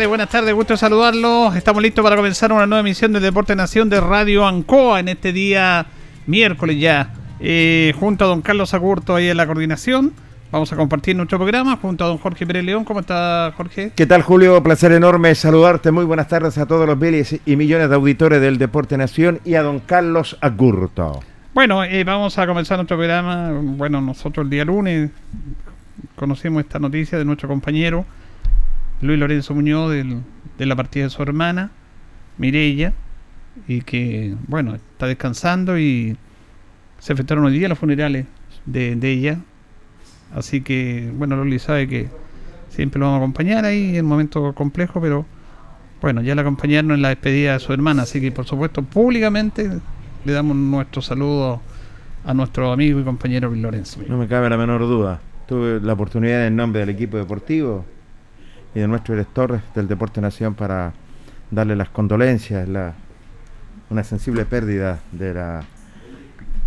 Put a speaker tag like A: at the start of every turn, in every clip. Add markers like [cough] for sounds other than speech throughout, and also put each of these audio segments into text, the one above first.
A: Tardes, buenas tardes, gusto saludarlos. Estamos listos para comenzar una nueva emisión de Deporte Nación de Radio Ancoa en este día miércoles ya. Eh, junto a don Carlos Agurto ahí en la coordinación. Vamos a compartir nuestro programa junto a don Jorge Pérez León. ¿Cómo está Jorge?
B: ¿Qué tal Julio? Placer enorme saludarte. Muy buenas tardes a todos los miles y millones de auditores del Deporte Nación y a don Carlos Agurto.
A: Bueno, eh, vamos a comenzar nuestro programa. Bueno, nosotros el día lunes conocimos esta noticia de nuestro compañero Luis Lorenzo Muñoz de la partida de su hermana, Mirella, y que, bueno, está descansando y se efectuaron hoy día los funerales de, ella. Así que, bueno, Loli sabe que siempre lo vamos a acompañar ahí en un momento complejo, pero bueno, ya la acompañaron en la despedida de su hermana, así que por supuesto públicamente le damos nuestro saludo a nuestro amigo y compañero Luis Lorenzo.
B: No me cabe la menor duda. Tuve la oportunidad en nombre del equipo deportivo y de nuestro director del Deporte Nación para darle las condolencias, la, una sensible pérdida de la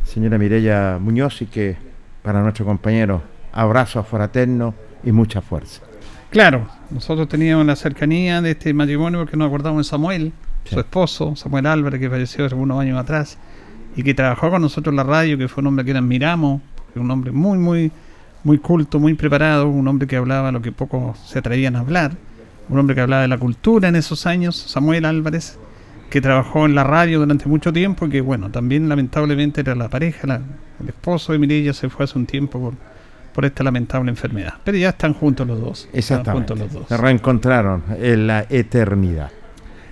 B: señora Mireya Muñoz y que para nuestro compañero abrazo fraterno y mucha fuerza.
A: Claro, nosotros teníamos la cercanía de este matrimonio porque nos acordamos de Samuel, su esposo, Samuel Álvarez, que falleció hace unos años atrás y que trabajó con nosotros en la radio, que fue un hombre que admiramos, un hombre muy, muy muy culto, muy preparado, un hombre que hablaba lo que pocos se atrevían a hablar, un hombre que hablaba de la cultura en esos años, Samuel Álvarez, que trabajó en la radio durante mucho tiempo y que, bueno, también lamentablemente era la pareja, el esposo de Mirella se fue hace un tiempo por, por esta lamentable enfermedad. Pero ya están juntos los dos.
B: Exactamente. los dos. Se reencontraron en la eternidad.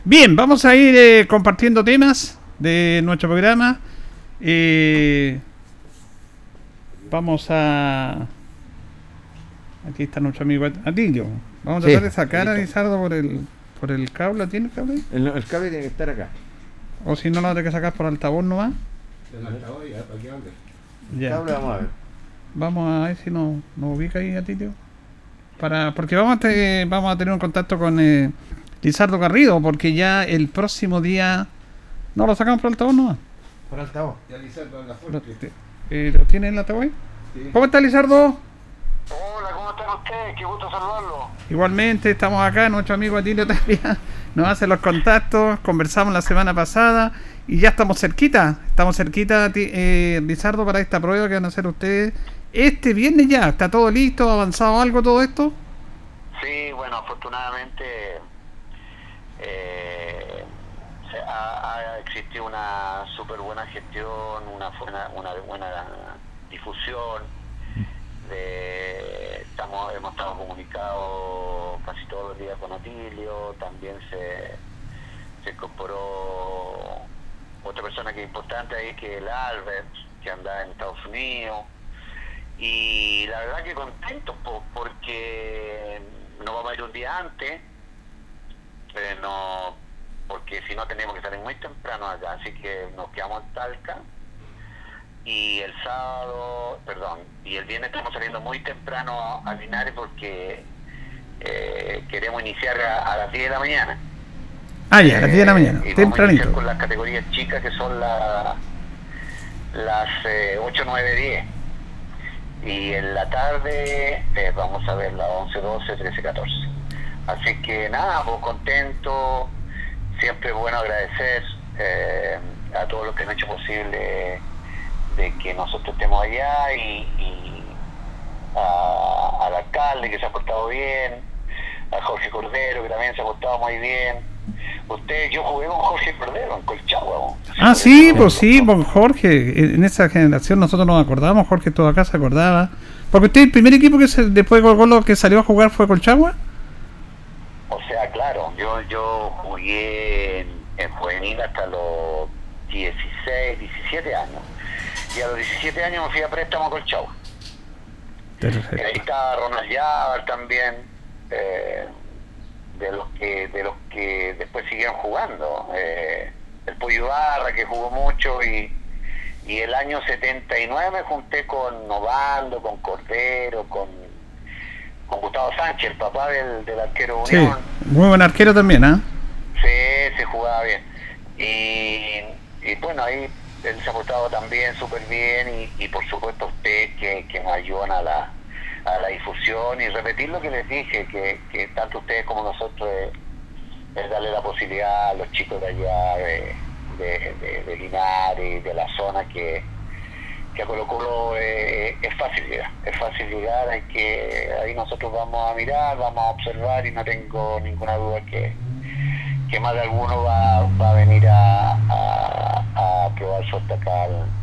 A: Bien, vamos a ir eh, compartiendo temas de nuestro programa. Eh, vamos a Aquí está nuestro amigo Atilio. Vamos a tratar de sacar a Lizardo por el, por el cable. ¿Tiene el cable?
B: El, el, cable tiene que estar acá.
A: O si no, lo hay que sacar por altavoz nomás.
B: El altavoz ya, ¿para qué El cable vamos a ver.
A: Vamos a ver si nos, nos ubica ahí Atilio. Para, porque vamos a, te, vamos a tener un contacto con eh, Lizardo Garrido, porque ya el próximo día... ¿No lo sacamos por altavoz nomás?
B: Por altavoz. Ya Lizardo
A: la fuerte. ¿Lo, eh, ¿Lo tiene en la altavoz? Sí. ¿Cómo está Lizardo?
C: Hola, ustedes? Qué gusto saludarlo.
A: Igualmente, estamos acá, nuestro amigo Atilio Tapia [laughs] nos hace los contactos, conversamos la semana pasada y ya estamos cerquita, estamos cerquita, eh, Lizardo, para esta prueba que van a hacer ustedes. Este viernes ya, ¿está todo listo? ¿Ha avanzado algo todo esto?
C: Sí, bueno, afortunadamente eh, ha, existido una súper buena gestión, una una buena difusión. Estamos, hemos estado comunicados casi todos los días con Atilio, también se, se incorporó otra persona que es importante ahí, que es el Albert, que anda en Estados Unidos. Y la verdad que contento porque no vamos a ir un día antes, eh, no, porque si no tenemos que salir muy temprano acá, así que nos quedamos en Talca. Y el sábado, perdón, y el viernes estamos saliendo muy temprano a Linares porque eh, queremos iniciar a, las 10 de la mañana.
A: Ah, ya, a las 10 de la mañana,
C: eh, tempranito. con las categorías chicas que son las 8, 9, 10. Y en la tarde eh, vamos a ver la 11, 12, 13, 14. Así que nada, pues contento, siempre bueno agradecer eh, a todos los que han hecho posible de que nosotros estemos allá y, al alcalde que se ha portado bien, a Jorge Cordero que también se ha portado muy bien. Usted, yo jugué con Jorge Cordero en Colchagua.
A: Ah, sí, pues sí, con Jorge. En esa generación nosotros nos acordamos, Jorge todo acá se acordaba. Porque usted, el primer equipo que se, después de Golo que salió a jugar fue Colchagua.
C: O sea, claro, yo yo jugué en, en juvenil hasta los 16, 17 años. Y a los 17 años me fui a préstamo a Colchagua. Y ahí estaba Ronald Yavar también, eh, de los que de los que después siguieron jugando. Eh, el Pollo Barra, que jugó mucho, y, y el año 79 me junté con Novando, con Cordero, con con Gustavo Sánchez, el papá del, del arquero Unión.
A: muy buen arquero también, ¿ah?
C: Sí, se jugaba bien. Y, bueno, ahí él se ha portado también súper bien y, por supuesto usted que, que nos ayudan a la, a la difusión y repetir lo que les dije, que, que tanto ustedes como nosotros es, darle la posibilidad a los chicos de allá, de, de, de, de Linares, de la zona que que a Colo Colo es fácil llegar, es fácil llegar, hay que, ahí nosotros vamos a mirar, vamos a observar y no tengo ninguna duda que, que más de alguno va, va a venir a, a, probar suerte acá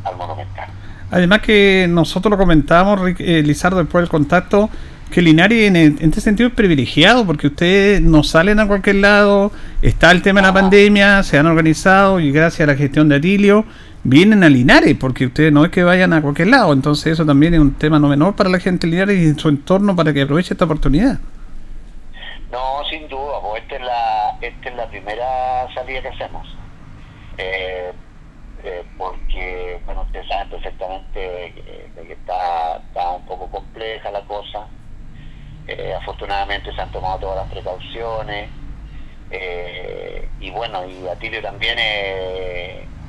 C: al, Monumental.
A: Además que nosotros lo comentamos, eh, Lizardo, después del contacto, que Linares en, en, este sentido es privilegiado porque ustedes no salen a cualquier lado, está el tema de la pandemia, se han organizado y gracias a la gestión de Atilio vienen a Linares, porque ustedes no es que vayan a cualquier lado, entonces eso también es un tema no menor para la gente de Linares y su entorno para que aproveche esta oportunidad.
C: No, sin duda, pues esta es la, esta es la primera salida que hacemos. Eh, eh, porque, bueno, ustedes saben perfectamente que, está, está, un poco compleja la cosa. Eh, afortunadamente se han tomado todas las precauciones. y bueno, y Atilio también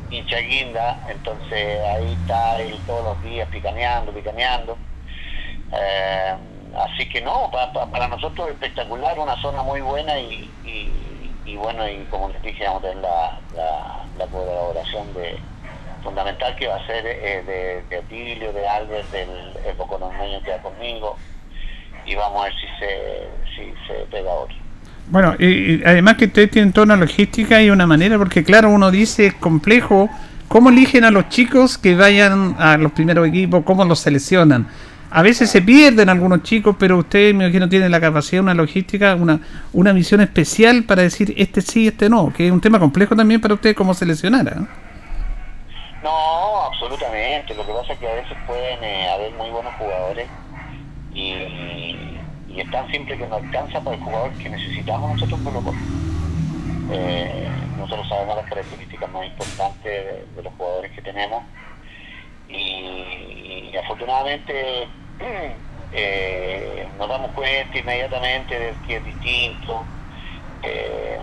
C: hincha guinda, entonces ahí está él todos los días picaneando, picaneando. Eh, así que no, para nosotros es espectacular, una zona muy buena y, bueno, y como les dije, vamos a tener la, la, colaboración de fundamental que va a ser eh, de, de de Albert, del Boconormeño que va conmigo y vamos a ver si se, si se pega otro.
A: Bueno, y, además que ustedes tienen toda una logística y una manera, porque claro, uno dice es complejo, ¿cómo eligen a los chicos que vayan a los primeros equipos? ¿Cómo los seleccionan? A veces se pierden algunos chicos, pero ustedes me imagino tienen la capacidad, una logística, una, una misión especial para decir este sí, este no, que es un tema complejo también para ustedes cómo seleccionar. ¿eh?
C: No, absolutamente. Lo que pasa es que a veces pueden eh, haber muy buenos jugadores y y es tan simple que no alcanza para el jugador que necesitamos nosotros por lo eh, nosotros sabemos las características más importantes de, los jugadores que tenemos y, afortunadamente [clears throat] eh, nos damos cuenta inmediatamente de que es distinto eh,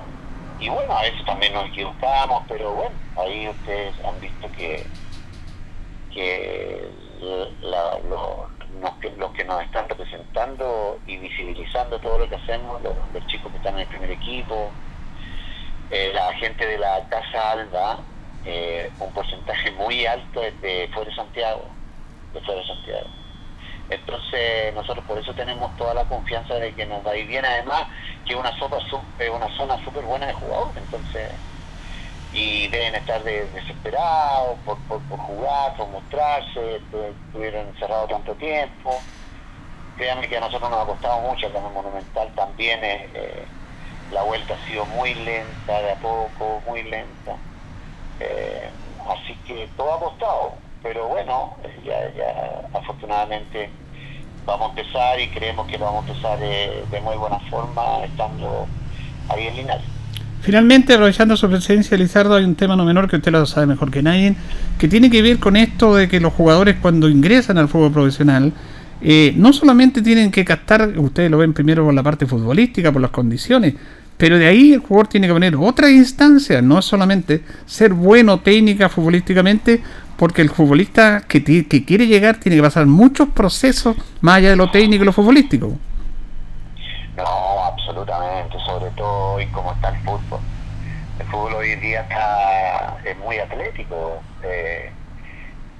C: y bueno a veces también nos equivocamos pero bueno ahí ustedes han visto que que los, que, nos están representando y visibilizando todo lo que hacemos, los, chicos que están en el primer equipo, eh, la gente de la Casa Alba, eh, un porcentaje muy alto es de fuera de Santiago, de fuera de Santiago. Entonces nosotros por eso tenemos toda la confianza de que nos va a ir bien, además que es una, una zona súper buena de jugadores, entonces y deben estar desesperados por, jugar, por mostrarse, estuvieron encerrados tanto tiempo. Créanme que a nosotros nos ha costado mucho como Monumental también, eh, la vuelta ha sido muy lenta, de a poco, muy lenta. Eh, así que todo ha costado, pero bueno, ya, ya afortunadamente vamos a empezar y creemos que vamos a empezar de, de muy buena forma estando ahí en Linares.
A: Finalmente, aprovechando su presencia, Lizardo, hay un tema no menor que usted lo sabe mejor que nadie, que tiene que ver con esto de que los jugadores cuando ingresan al fútbol profesional, eh, no solamente tienen que captar, ustedes lo ven primero por la parte futbolística, por las condiciones, pero de ahí el jugador tiene que poner otra instancia, no solamente ser bueno técnica futbolísticamente, porque el futbolista que, que quiere llegar tiene que pasar muchos procesos más allá de lo técnico y lo futbolístico.
C: No, absolutamente, sobre todo hoy como está el fútbol. El fútbol hoy día está es muy atlético, eh,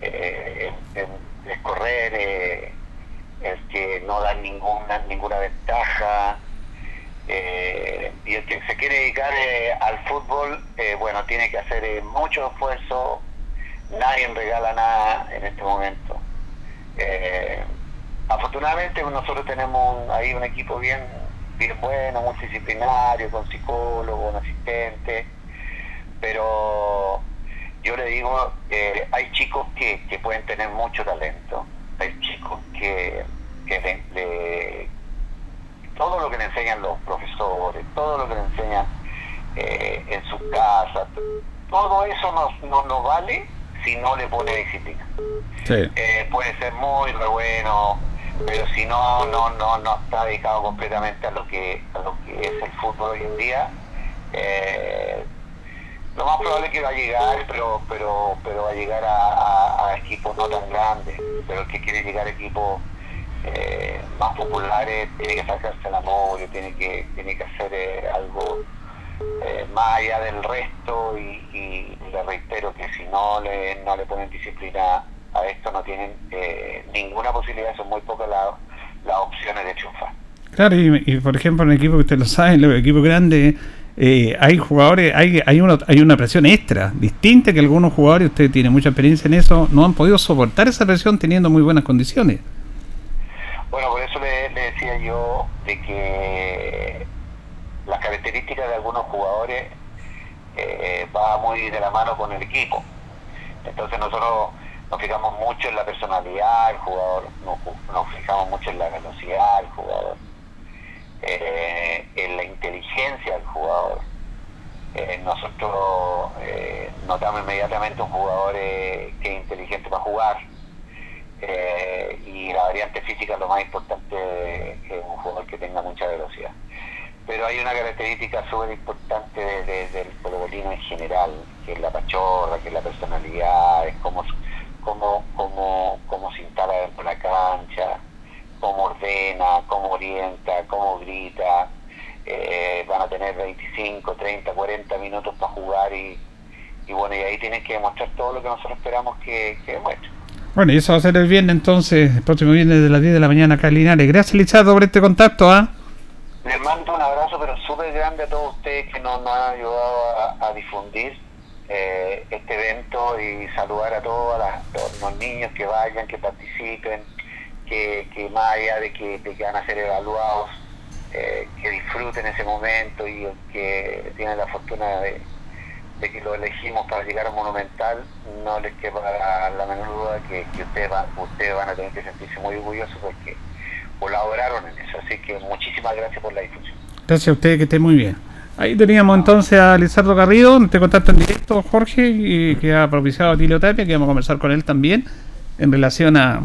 C: eh, es, correr, eh, es que no da ninguna ninguna ventaja. Y el que se quiere dedicar al fútbol, bueno, tiene que hacer mucho esfuerzo. Nadie regala nada en este momento. afortunadamente nosotros tenemos ahí un equipo bien bien bueno, multidisciplinario, con psicólogo, un asistente, pero yo le digo, eh, hay chicos que, que, pueden tener mucho talento, hay chicos que, que todo lo que le enseñan los profesores, todo lo que le enseñan eh, en su casa, todo eso no, no, vale si no le pone disciplina. Eh, puede ser muy bueno, pero si no no no no está dedicado completamente a lo que a lo que es el fútbol hoy en día eh, lo más probable es que va a llegar pero pero pero va a llegar a, equipos no tan grandes pero el que quiere llegar a equipos eh, más populares tiene que sacarse el amor tiene que tiene que hacer eh, algo más allá del resto y, y, le reitero que si no le no le ponen disciplina a esto no tienen eh, ninguna posibilidad, son muy pocas las opciones de triunfar.
A: Claro, y, por ejemplo en el equipo que usted lo sabe, en el equipo grande, eh, hay jugadores, hay, hay, una, hay una presión extra, distinta que algunos jugadores, usted tiene mucha experiencia en eso, no han podido soportar esa presión teniendo muy buenas condiciones.
C: Bueno, por eso le, decía yo de que las características de algunos jugadores eh, va muy de la mano con el equipo. Entonces nosotros nos fijamos mucho en la personalidad del jugador, nos, fijamos mucho en la velocidad del jugador, eh, en la inteligencia del jugador. Eh, nosotros eh, notamos inmediatamente un jugador que es inteligente para jugar y la variante física es lo más importante es un jugador que tenga mucha velocidad. Pero hay una característica súper importante del futbolino en general, que es la pachorra, que es la personalidad, es como cómo, cómo, cómo se instala dentro de la cancha, cómo ordena, cómo orienta, cómo grita. Eh, van a tener 25, 30, 40 minutos para jugar y, y bueno, y ahí tienen que demostrar todo lo que nosotros esperamos que, que demuestren.
A: Bueno, y eso va a ser el viernes entonces, el próximo viernes de las 10 de la mañana acá. Gracias, Lizardo, por este contacto. ¿ah?
C: Les mando un abrazo, pero súper grande a todos ustedes que nos, han ayudado a difundir eh, este evento y saludar a todos los niños que vayan, que participen, que, que más allá de que, van a ser evaluados, eh, que disfruten ese momento y que tienen la fortuna de, que lo elegimos para llegar a Monumental, no les queda la, menor duda que, ustedes, van, ustedes van a tener que sentirse muy orgullosos porque colaboraron en eso. Así que muchísimas gracias por la difusión.
A: Gracias a ustedes, que estén muy bien. Ahí teníamos entonces a Lizardo Garrido, te contacto en directo, Jorge, y que ha propiciado a Tilio Tapia, que vamos a conversar con él también en relación a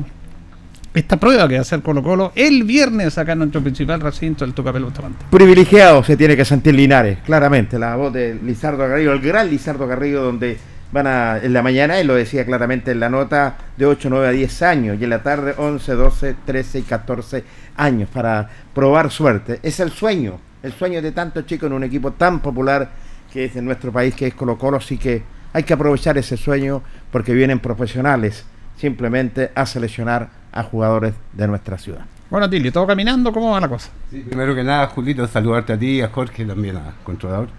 A: esta prueba que va a hacer Colo Colo el viernes acá en nuestro principal recinto, el Tucapel Bustamante.
B: Privilegiado se tiene que sentir Linares, claramente, la voz de Lizardo Garrido, el gran Lizardo Garrido, donde van a, en la mañana, él lo decía claramente en la nota, de 8, 9 a 10 años, y en la tarde 11, 12, 13 y 14 años, para probar suerte. Es el sueño, el sueño de tantos chicos en un equipo tan popular que es en nuestro país, que es Colo Colo, así que hay que aprovechar ese sueño porque vienen profesionales simplemente a seleccionar a jugadores de nuestra ciudad.
A: Bueno, Tilly, ¿todo caminando? ¿Cómo va la cosa?
D: Sí, primero que nada, Julito, saludarte a ti, a Jorge, también a controlador.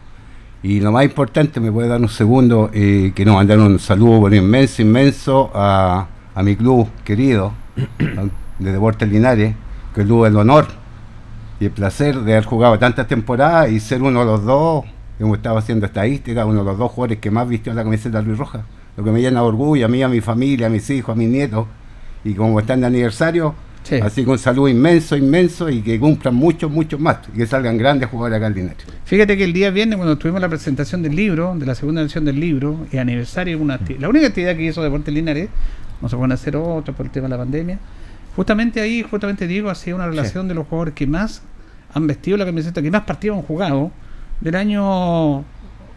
D: Y lo más importante, me puede dar un segundo, eh, que nos mandar un saludo inmenso, inmenso a, a mi club querido de Deportes Linares, que tuve el honor y el placer de haber jugado tantas temporadas y ser uno de los dos, hemos estado haciendo estadísticas, uno de los dos jugadores que más vistió la camiseta Luis Roja. Lo que me llena de orgullo a mí, a mi familia, a mis hijos, a mis nietos. Y como están de aniversario,
A: Sí.
D: así que un saludo inmenso, inmenso y que cumplan muchos, muchos más y que salgan grandes jugadores acá en Linares.
A: Fíjate que el día viernes, cuando tuvimos la presentación del libro, de la segunda edición del libro, y aniversario, una la única actividad que hizo Deportes Linares, no se pueden hacer otra por el tema de la pandemia, justamente ahí, justamente Diego hacía una relación de los jugadores que más han vestido la camiseta, que más partidos han jugado, del año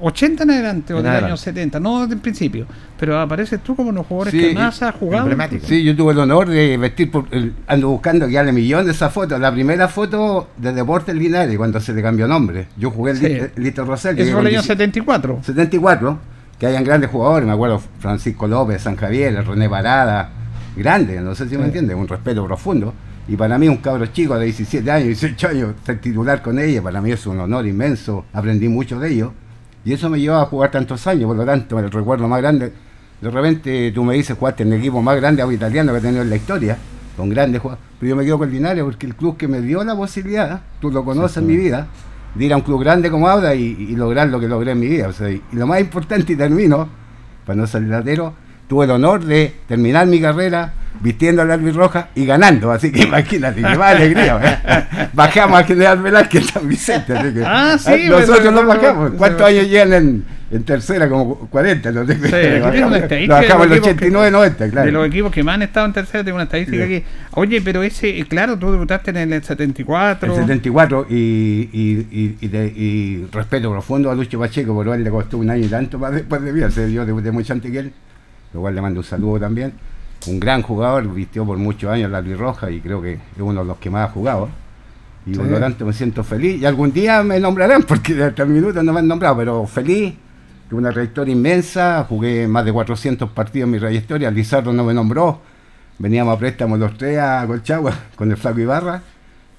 A: 80 en adelante o
B: En
A: del
B: adelante.
A: año 70, no desde el principio, pero apareces tú como los jugadores
D: Sí,
A: que más has jugado.
D: Sí, yo tuve el honor de vestir, por, el- ando buscando que hable millón de esas fotos. La primera foto de Deportes Linares, cuando se le cambió nombre. Yo jugué el
A: Sí.
D: Lito- Lito Rosell.
A: Eso fue el año
D: 17
A: 74.
D: 74, que hayan grandes jugadores, me acuerdo Francisco López, San Javier, René Parada, grande, no sé si me
A: Sí.
D: entiende, un respeto profundo. Y para mí un cabro chico de 17 años, 18 años, ser titular con ella, para mí es un honor inmenso, aprendí mucho de ellos. Y eso me llevó a jugar tantos años, por lo tanto, el recuerdo más grande, de repente tú me dices, jugaste en el equipo más grande italiano que he tenido en la historia, con grandes jugadores, pero yo me quedo con Linares porque el club que me dio la posibilidad, tú lo conoces en mi vida, de ir a un club grande como Auda y, y lograr lo que logré en mi vida. O sea, y, y lo más importante, y termino, para no salir latero, tuve el honor de terminar mi carrera vistiendo la albirroja y ganando. Así que [laughs] imagínate, qué más alegría. ¿eh? [laughs] Bajamos al general Velázquez San Vicente. Así que,
A: Ah, sí,
D: ah, nosotros lo bajamos. ¿Cuántos años llegan en, en tercera? Como 40. No sé. [laughs]
A: Sí,
D: lo bajamos en
A: de
D: el
A: los equipos
D: 89, 90,
A: De
D: claro.
A: los equipos que más han estado en tercera, tengo una estadística
D: Sí.
A: aquí. Oye, pero ese, eh, claro, tú debutaste en el 74.
D: El 74 y, y, y, y, de- y respeto profundo a Lucho Pacheco, por él le costó un año y tanto más después de vida, se dio debuté mucho antes que él, lo cual le mando un saludo también. Un gran jugador, vistió por muchos años la Roja y creo que es uno de los que más ha jugado. Y por
A: Sí.
D: lo tanto me siento feliz y algún día me nombrarán [laughs] porque hasta el minuto no me han nombrado, pero feliz, que una trayectoria inmensa, jugué más de 400 partidos en mi trayectoria, Lizardo no me nombró, veníamos a préstamo los tres a Colchagua [laughs] con el Flaco Ibarra.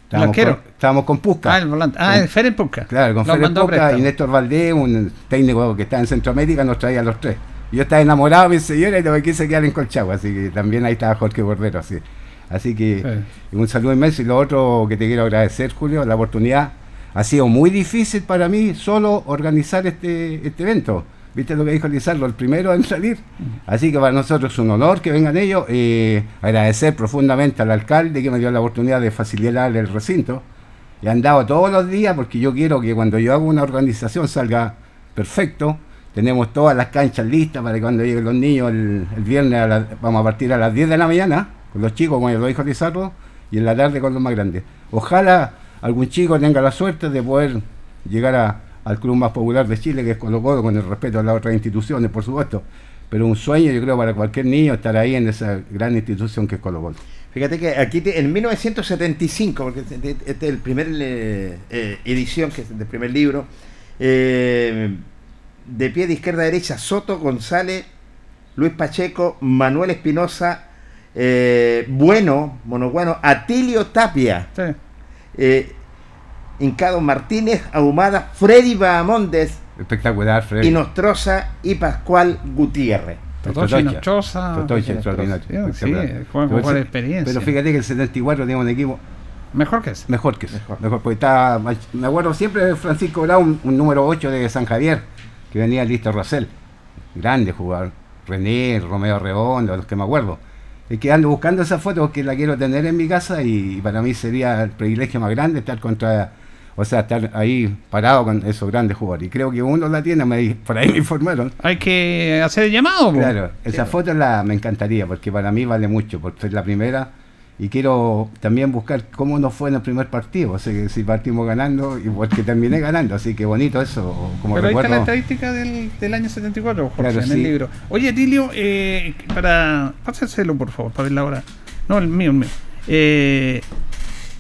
D: Estábamos con, estábamos con Pusca.
A: Ah, el volante. Ah,
D: Con-
A: el Ferenc Puska.
D: Claro, con
A: Los
D: Fede
A: mandó a
D: Poca
A: préstamo.
D: y Néstor Valdés, un técnico que está en Centroamérica, nos traía a los tres. Yo estaba enamorado de mi señora y no me quise quedar en Colchagua, así que también ahí estaba Jorge Bordero. Así, así que
A: Sí.
D: un saludo inmenso. Y lo otro que te quiero agradecer, Julio, la oportunidad. Ha sido muy difícil para mí solo organizar este, este evento. ¿Viste lo que dijo Lizardo? El primero en salir. Así que para nosotros es un honor que vengan ellos. Eh, agradecer profundamente al alcalde que me dio la oportunidad de facilitar el recinto. Y han dado todos los días porque yo quiero que cuando yo hago una organización salga perfecto. Tenemos todas las canchas listas para que cuando lleguen los niños el, el viernes vamos a partir a las 10 de la mañana con los chicos, como lo dijo Lizardo, y en la tarde con los más grandes. Ojalá algún chico tenga la suerte de poder llegar a- al club más popular de Chile, que es Colo Colo, con el respeto a las otras instituciones, por supuesto. Pero un sueño, yo creo, para cualquier niño estar ahí en esa gran institución que es Colo Colo.
B: Fíjate que aquí en 1975, porque este es el primer eh, eh, edición, que es del primer libro, eh, de pie de izquierda a derecha, Soto, González, Luis Pacheco, Manuel Espinosa, eh, Bueno, Monoguano, Atilio Tapia,
A: Sí.
B: eh, Hincado Martínez, Ahumada, Freddy Bahamondes,
D: Espectacular, Fred.
B: y Nostroza y Pascual Gutiérrez.
A: Nochosa.
D: Totocha,
B: Totocha,
D: extraordinario.
A: Sí, experiencia.
D: Pero fíjate que el 74 tenía un equipo
A: Mejor que ese.
D: mejor que ese.
B: Mejor.
D: Mejor. porque estaba, me acuerdo siempre de Francisco Brown, un número 8 de San Javier, que venía listo Rosell. Grande jugador. René, Romeo Redondo, los que me acuerdo. Y que ando buscando esa foto porque la quiero tener en mi casa y para mí sería el privilegio más grande estar contra, o sea, estar ahí parado con esos grandes jugadores. Y creo que uno la tiene, me, [laughs] por ahí me informaron.
A: Hay que hacer el llamado.
D: Claro, esa foto la, me encantaría porque para mí vale mucho, por ser la primera y quiero también buscar cómo nos fue en el primer partido, o sea, que si partimos ganando y porque terminé ganando, así que bonito eso, como
A: Pero ahí está la estadística del, del año 74, Jorge,
D: Claro,
A: en
D: sí.
A: el libro. Oye, Tilio, eh, para... Pásaselo, por favor, para verla ahora. No, el mío, el mío. Eh,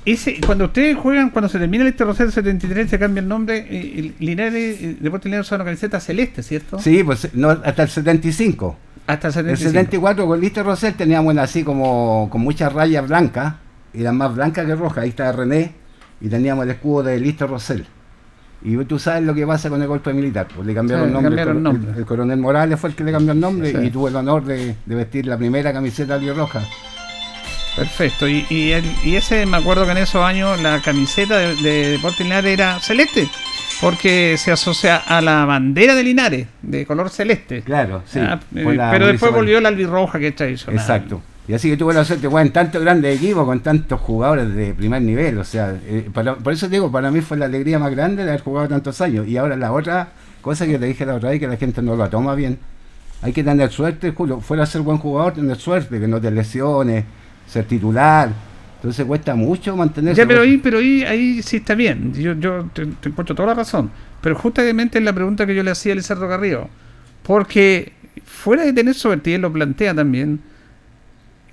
A: ese, cuando ustedes juegan, cuando se termina el este Rosel 73, se cambia el nombre, eh, el Linares, eh, Deportes Linares usa una camiseta celeste, ¿cierto?
D: Sí, pues no, hasta el 75.
A: Hasta el
D: El
A: 75.
D: 74 con Lister Rosell teníamos una así como con muchas rayas blancas, y eran más blancas que rojas, ahí estaba René, y teníamos el escudo de Lister Rosell. Y tú sabes lo que pasa con el golpe militar, pues le cambiaron
A: Sí,
D: el nombre.
A: cambiaron
D: el,
A: nombre.
D: el- el coronel Morales fue el que le cambió el nombre
A: Sí.
D: y tuve el honor de, de vestir la primera camiseta roja.
A: Perfecto, y, y, el- y ese me acuerdo que en esos años la camiseta de, de Deportes Linares era celeste, porque se asocia a la bandera de Linares, de color celeste.
D: Claro, sí.
A: Ah, eh, pero después volvió la albirroja que es tradicional.
D: Exacto. Y así que tuve la suerte de jugar en tantos grandes equipos, con tantos jugadores de primer nivel. O sea, eh, para- por eso digo, para mí fue la alegría más grande de haber jugado tantos años. Y ahora la otra cosa que te dije la otra vez, que la gente no la toma bien. Hay que tener suerte, Julio. Fuera a ser buen jugador, tener suerte, que no te lesiones, ser titular. Entonces cuesta mucho mantenerse.
A: Ya, pero ahí, pero ahí, ahí sí está bien. Yo, yo te, te encuentro toda la razón. Pero justamente es la pregunta que yo le hacía a Lizardo Carrillo. Porque fuera de tener él lo plantea también,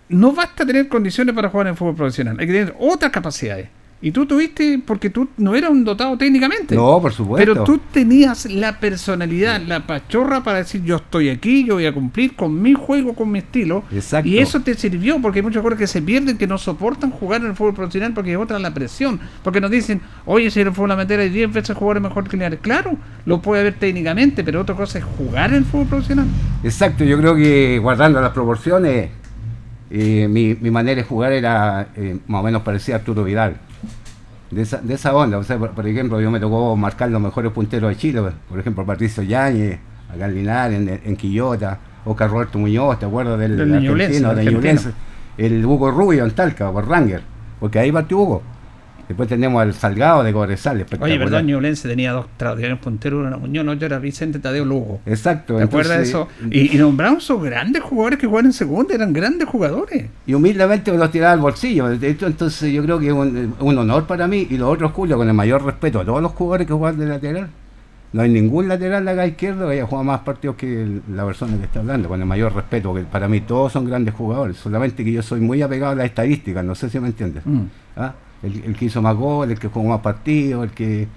A: no basta tener condiciones para jugar en fútbol profesional. Hay que tener otras capacidades. Y tú tuviste, porque tú no eras un dotado técnicamente.
D: No, por supuesto.
A: Pero tú tenías la personalidad, la pachorra para decir yo estoy aquí, yo voy a cumplir con mi juego, con mi estilo.
D: Exacto.
A: Y eso te sirvió, porque hay muchos jugadores que se pierden, que no soportan jugar en el fútbol profesional porque es otra la presión. Porque nos dicen, oye, si el fútbol amateur hay 10 veces jugadores mejor que Linares. Claro, lo puede ver técnicamente, pero otra cosa es jugar en el fútbol profesional.
D: Exacto, yo creo que guardando las proporciones, eh, mi, mi manera de jugar era eh, más o menos parecida a Arturo Vidal. De esa, de esa onda, o sea, por, por ejemplo, yo me tocó marcar los mejores punteros de Chile, por ejemplo, Patricio Yáñez, acá en Linares, en, en Quillota, Oscar Roberto Muñoz, ¿te acuerdas del,
A: Del Ñublense,
D: argentino, de. Ñublense? El Hugo Rubio en Talca, por Ranger, porque ahí partió Hugo. Después tenemos al Salgado de Cobresal,
A: Oye, perdón, Ñublense tenía dos tradiciones punteros, uno Muñoz, otro era Vicente Tadeo Lugo.
D: Exacto.
A: ¿Te acuerdas de eso? Y, y nombraron esos grandes jugadores que jugaban en segunda, eran grandes jugadores.
D: y humildemente me los tiraba al bolsillo. De entonces yo creo que es un, un honor para mí y los otros, Julio, con el mayor respeto a todos los jugadores que juegan de lateral. No hay ningún lateral acá izquierdo que haya jugado más partidos que el- la persona que está hablando, con el mayor respeto, que para mí todos son grandes jugadores, solamente que yo soy muy apegado a las estadísticas, no sé si me entiendes.
A: Mm.
D: ¿Ah? El, el que hizo más goles, el que jugó más partidos, el que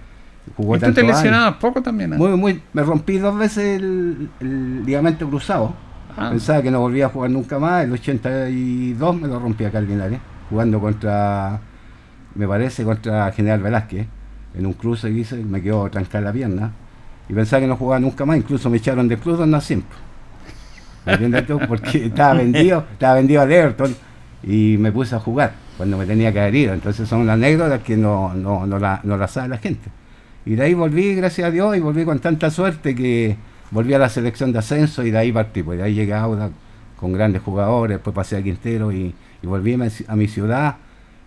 D: jugó
A: Y tú te
D: años.
A: lesionabas poco también. ¿eh?
D: Muy, muy, me rompí dos veces el, el ligamento cruzado.
A: Ah.
D: Pensaba que no volvía a jugar nunca más. El 82 me lo rompí acá en Linares, jugando contra, me parece, contra General Velázquez. En un cruce que hice, me quedó trancada la pierna. Y pensaba que no jugaba nunca más, incluso me echaron del club donde siempre. ¿Me entiendes tú? Porque [laughs] estaba vendido, estaba vendido al Everton y me puse a jugar cuando me tenía que haber ido. Entonces son anécdotas que no, no, no, la, no la sabe la gente. Y de ahí volví, gracias a Dios, y volví con tanta suerte que volví a la selección de ascenso y de ahí partí. Pues de ahí llegué a con grandes jugadores, después pasé a Quintero y, volví a mi, a mi ciudad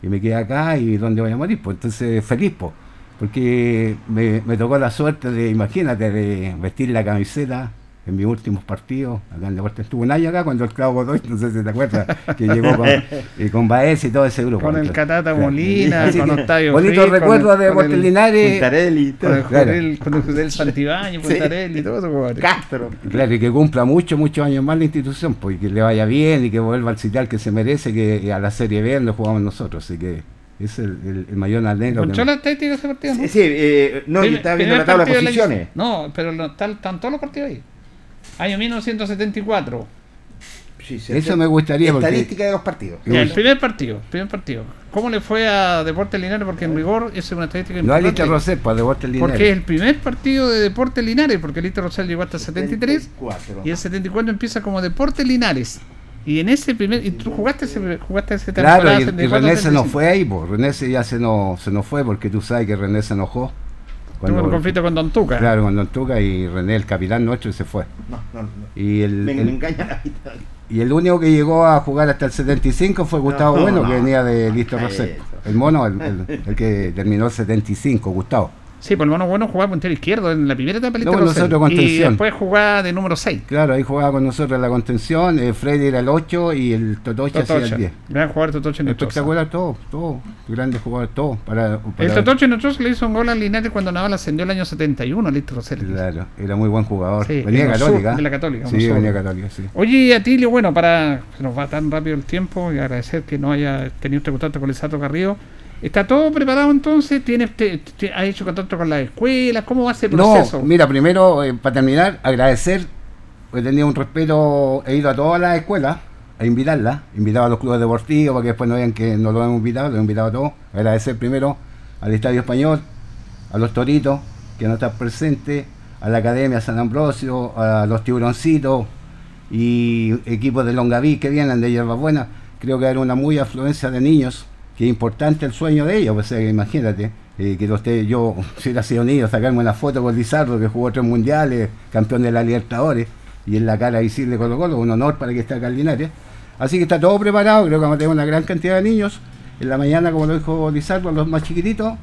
D: y me quedé acá y donde voy a morir. Pues entonces feliz, pues, porque me, me tocó la suerte de, imagínate, de vestir la camiseta en mis últimos partidos, acá en Deportes estuvo un año acá cuando el Clavo Godoy, no sé si te acuerdas, que llegó con, y [laughs] con Baez y todo ese grupo.
A: Con el Catata. Molina, [laughs] con Octavio
D: Bonito
A: Frick,
D: recuerdo
A: con el-
D: de Deportes
A: el-
D: Linares.
B: Puntarelli,
A: Con el,
D: Claro.
A: Jurel- con el Jurel Santibáñez, Puntarelli y todos esos jugadores.
B: Castro.
D: Claro, y que cumpla muchos, muchos años más la institución, pues, y que le vaya bien y que vuelva al sitial que se merece, que a la Serie B lo jugamos nosotros, así que ese es el, el- el mayor anhelo. que
A: ¿Escuchó
D: me-
A: la estadística de ese partido?
B: Sí, sí, eh, no, yo estaba viendo la tabla de posiciones.
A: No, pero no, están, están todos los partidos ahí. Año 1974.
B: Sí, sí,
D: Eso me gustaría, porque-
B: Estadística de los partidos.
A: Ya, el primer partido, primer partido. ¿Cómo le fue a Deportes Linares? Porque en rigor esa es una estadística
D: No
A: importante.
D: Lister Rosell, pues, Deportes Linares.
A: Porque es el primer partido de Deportes Linares, porque el Lister Rosell llegó hasta el 73
B: 74.
A: y el 74 empieza como Deportes Linares. Y en ese primer. ¿Y tú jugaste ese, jugaste ese
D: Claro, y, y
A: 74,
D: René se nos
A: 75?
D: fue ahí, pues, René se, ya se nos, se nos fue, porque tú sabes que René se enojó.
A: Tuvo un conflicto con Don Tuca.
D: Claro, con Don Tuca y René, el capitán nuestro, se fue.
B: No, no, no.
D: Y el,
B: Me,
D: el-
B: me engaña la vida.
D: y el único que llegó a jugar hasta el 75 fue Gustavo
B: No,
D: Bueno,
B: no.
D: que venía de Listo. Rosell. El mono, el, el- el que terminó el 75, Gustavo.
A: Sí, por lo menos bueno jugaba puntero izquierdo en la primera etapa
D: No, nosotros.
A: Y después jugaba de número 6.
D: Claro, ahí jugaba con nosotros en la contención, eh, Freddy era el 8 y el Totoche hacía el
A: Totocha.
D: 10.
A: Gran jugador Totoche Nochosa.
D: Espectacular todo, todo, grandes jugadores, todo. Para,
A: El
D: para-
A: Totoche Nochosa le hizo un gol al Linares cuando Naval ascendió el año 71 al Inter Rosell.
D: Claro, era muy buen jugador.
A: Sí,
D: venía
A: en el sur
D: católica.
A: de la Católica,
D: Sí,
A: en el
D: venía católica, sí.
A: Oye, Atilio, bueno, para se nos va tan rápido el tiempo y agradecer que no haya tenido este contacto con Lisato Carrillo. ¿Está todo preparado entonces? ¿Tienes, te, te- ¿Has hecho contacto con las escuelas? ¿Cómo va ese proceso?
D: No, mira, primero, eh, para terminar, agradecer, he tenido un respeto, he ido a todas las escuelas a invitarlas, invitado a los clubes deportivos para que después no vean que no lo hemos invitado, lo he invitado a todos. Agradecer primero al Estadio Español, a los Toritos, que no están presentes, a la Academia San Ambrosio, a los Tiburoncitos y equipos de Longaví que vienen de Hierbas Buenas. Creo que hay una muy afluencia de niños, que es importante el sueño de ellos, o sea, que imagínate, eh, que usted, yo, si [laughs] hubiera sido niño, sacarme una foto con Lizardo, que jugó tres mundiales, campeón de la Libertadores, y en la cara visible Colo Colo, un honor para que esté acá Linares. Así que está todo preparado, creo que vamos a tener una gran cantidad de niños. En la mañana, como lo dijo Lizardo, los más chiquititos,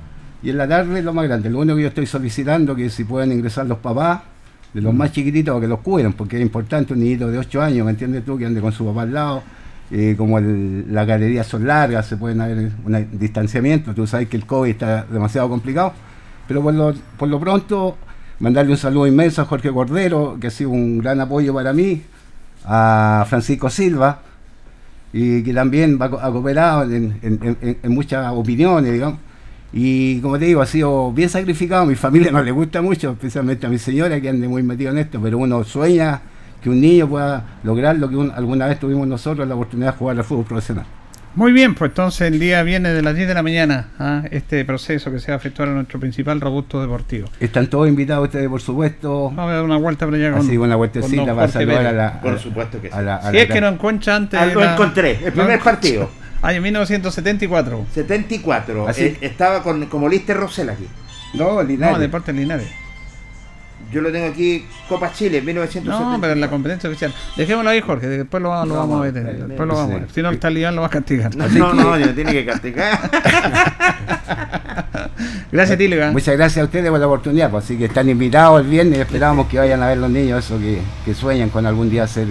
D: y en la tarde los más grandes. Lo único que yo estoy solicitando que si pueden ingresar los papás de los más chiquititos que los cuiden, porque es importante un niñito de 8 años, ¿me entiendes tú? Que ande con su papá al lado. Eh, como las galerías son largas, se pueden haber un distanciamiento, tú sabes que el COVID está demasiado complicado, pero por lo, por lo pronto mandarle un saludo inmenso a Jorge Cordero, que ha sido un gran apoyo para mí, a Francisco Silva, y que también va, ha cooperado en, en- en- en muchas opiniones, digamos. Y como te digo, ha sido bien sacrificado. A mi [laughs] familia no le gusta mucho, especialmente a mi señora, que ande muy metido en esto, pero uno sueña que un niño pueda lograr lo que un- alguna vez tuvimos nosotros, la oportunidad de jugar al fútbol profesional.
A: Muy bien, pues entonces el día viene de las 10 de la mañana a este proceso que se va a efectuar en nuestro principal robusto deportivo.
D: Están todos invitados ustedes, por supuesto.
A: Vamos a dar una vuelta por allá con,
D: Así una vueltecita para saludar
A: Pérez.
D: a la. a
B: Por supuesto que sí.
D: a la- a
A: Si
D: la-
A: es que no encuentra antes.
B: Ah,
A: de
B: lo
A: la-
B: encontré, el
A: no
B: primer
A: encontré.
B: partido.
A: Año 1974.
B: 74.
D: Así.
B: eh, estaba con, como Lister Rosell aquí.
D: No, Linares.
A: No, Deportes Linares.
B: Yo lo tengo aquí, Copa Chile, 1970.
A: No, pero en la competencia oficial. Dejémoslo ahí, Jorge, después lo, lo vamos a ver. Después lo vamos a ver. Si no, el talibán lo va a castigar.
B: No,
D: Así
B: no,
D: que-
B: no, yo tiene que castigar. [laughs]
A: Gracias, Tilio. ¿eh?
D: Muchas gracias a ustedes por la oportunidad, pues, así que están invitados el viernes y esperamos que vayan a ver los niños, eso que, que sueñan con algún día ser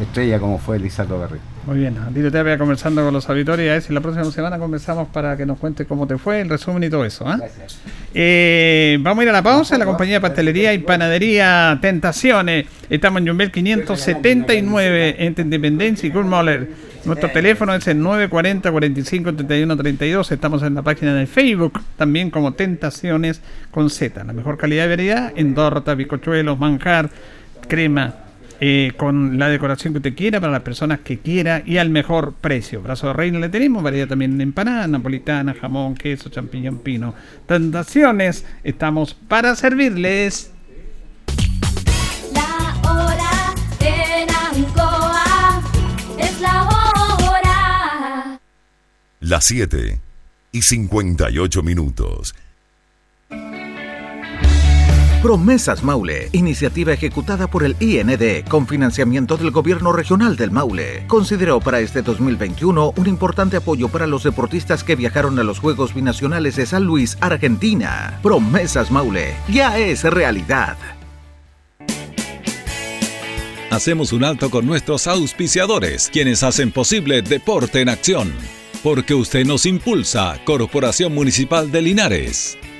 D: estrella como fue Lizardo Garrido.
A: Muy bien, Tilio Tapia conversando con los auditores y a ver si la próxima semana conversamos para que nos cuente cómo te fue, el resumen y todo eso. ¿ah? Eh, vamos a ir a la pausa. La compañía de pastelería y panadería Tentaciones. Estamos en Jumbel 579 entre Independencia y Kurt Moller. Nuestro teléfono es el 940 45 31 32. Estamos en la página de Facebook también como Tentaciones con Z. La mejor calidad y variedad en torta, bizcochuelos, manjar, crema. Eh, con la decoración que usted quiera para las personas que quiera y al mejor precio. Brazo de reina le tenemos, variedad también en empanada, napolitana, jamón, queso, champiñón, pino. Tentaciones, estamos para servirles.
E: La hora en Ancoa es la hora.
F: Las 7 y 58 minutos.
G: Promesas Maule, iniciativa ejecutada por el IND con financiamiento del Gobierno Regional del Maule. Consideró para este 2021 un importante apoyo para los deportistas que viajaron a los Juegos Binacionales de San Luis, Argentina. Promesas Maule, ya es realidad.
H: Hacemos un alto con nuestros auspiciadores, quienes hacen posible Deporte en Acción. Porque usted nos impulsa, Corporación Municipal de Linares.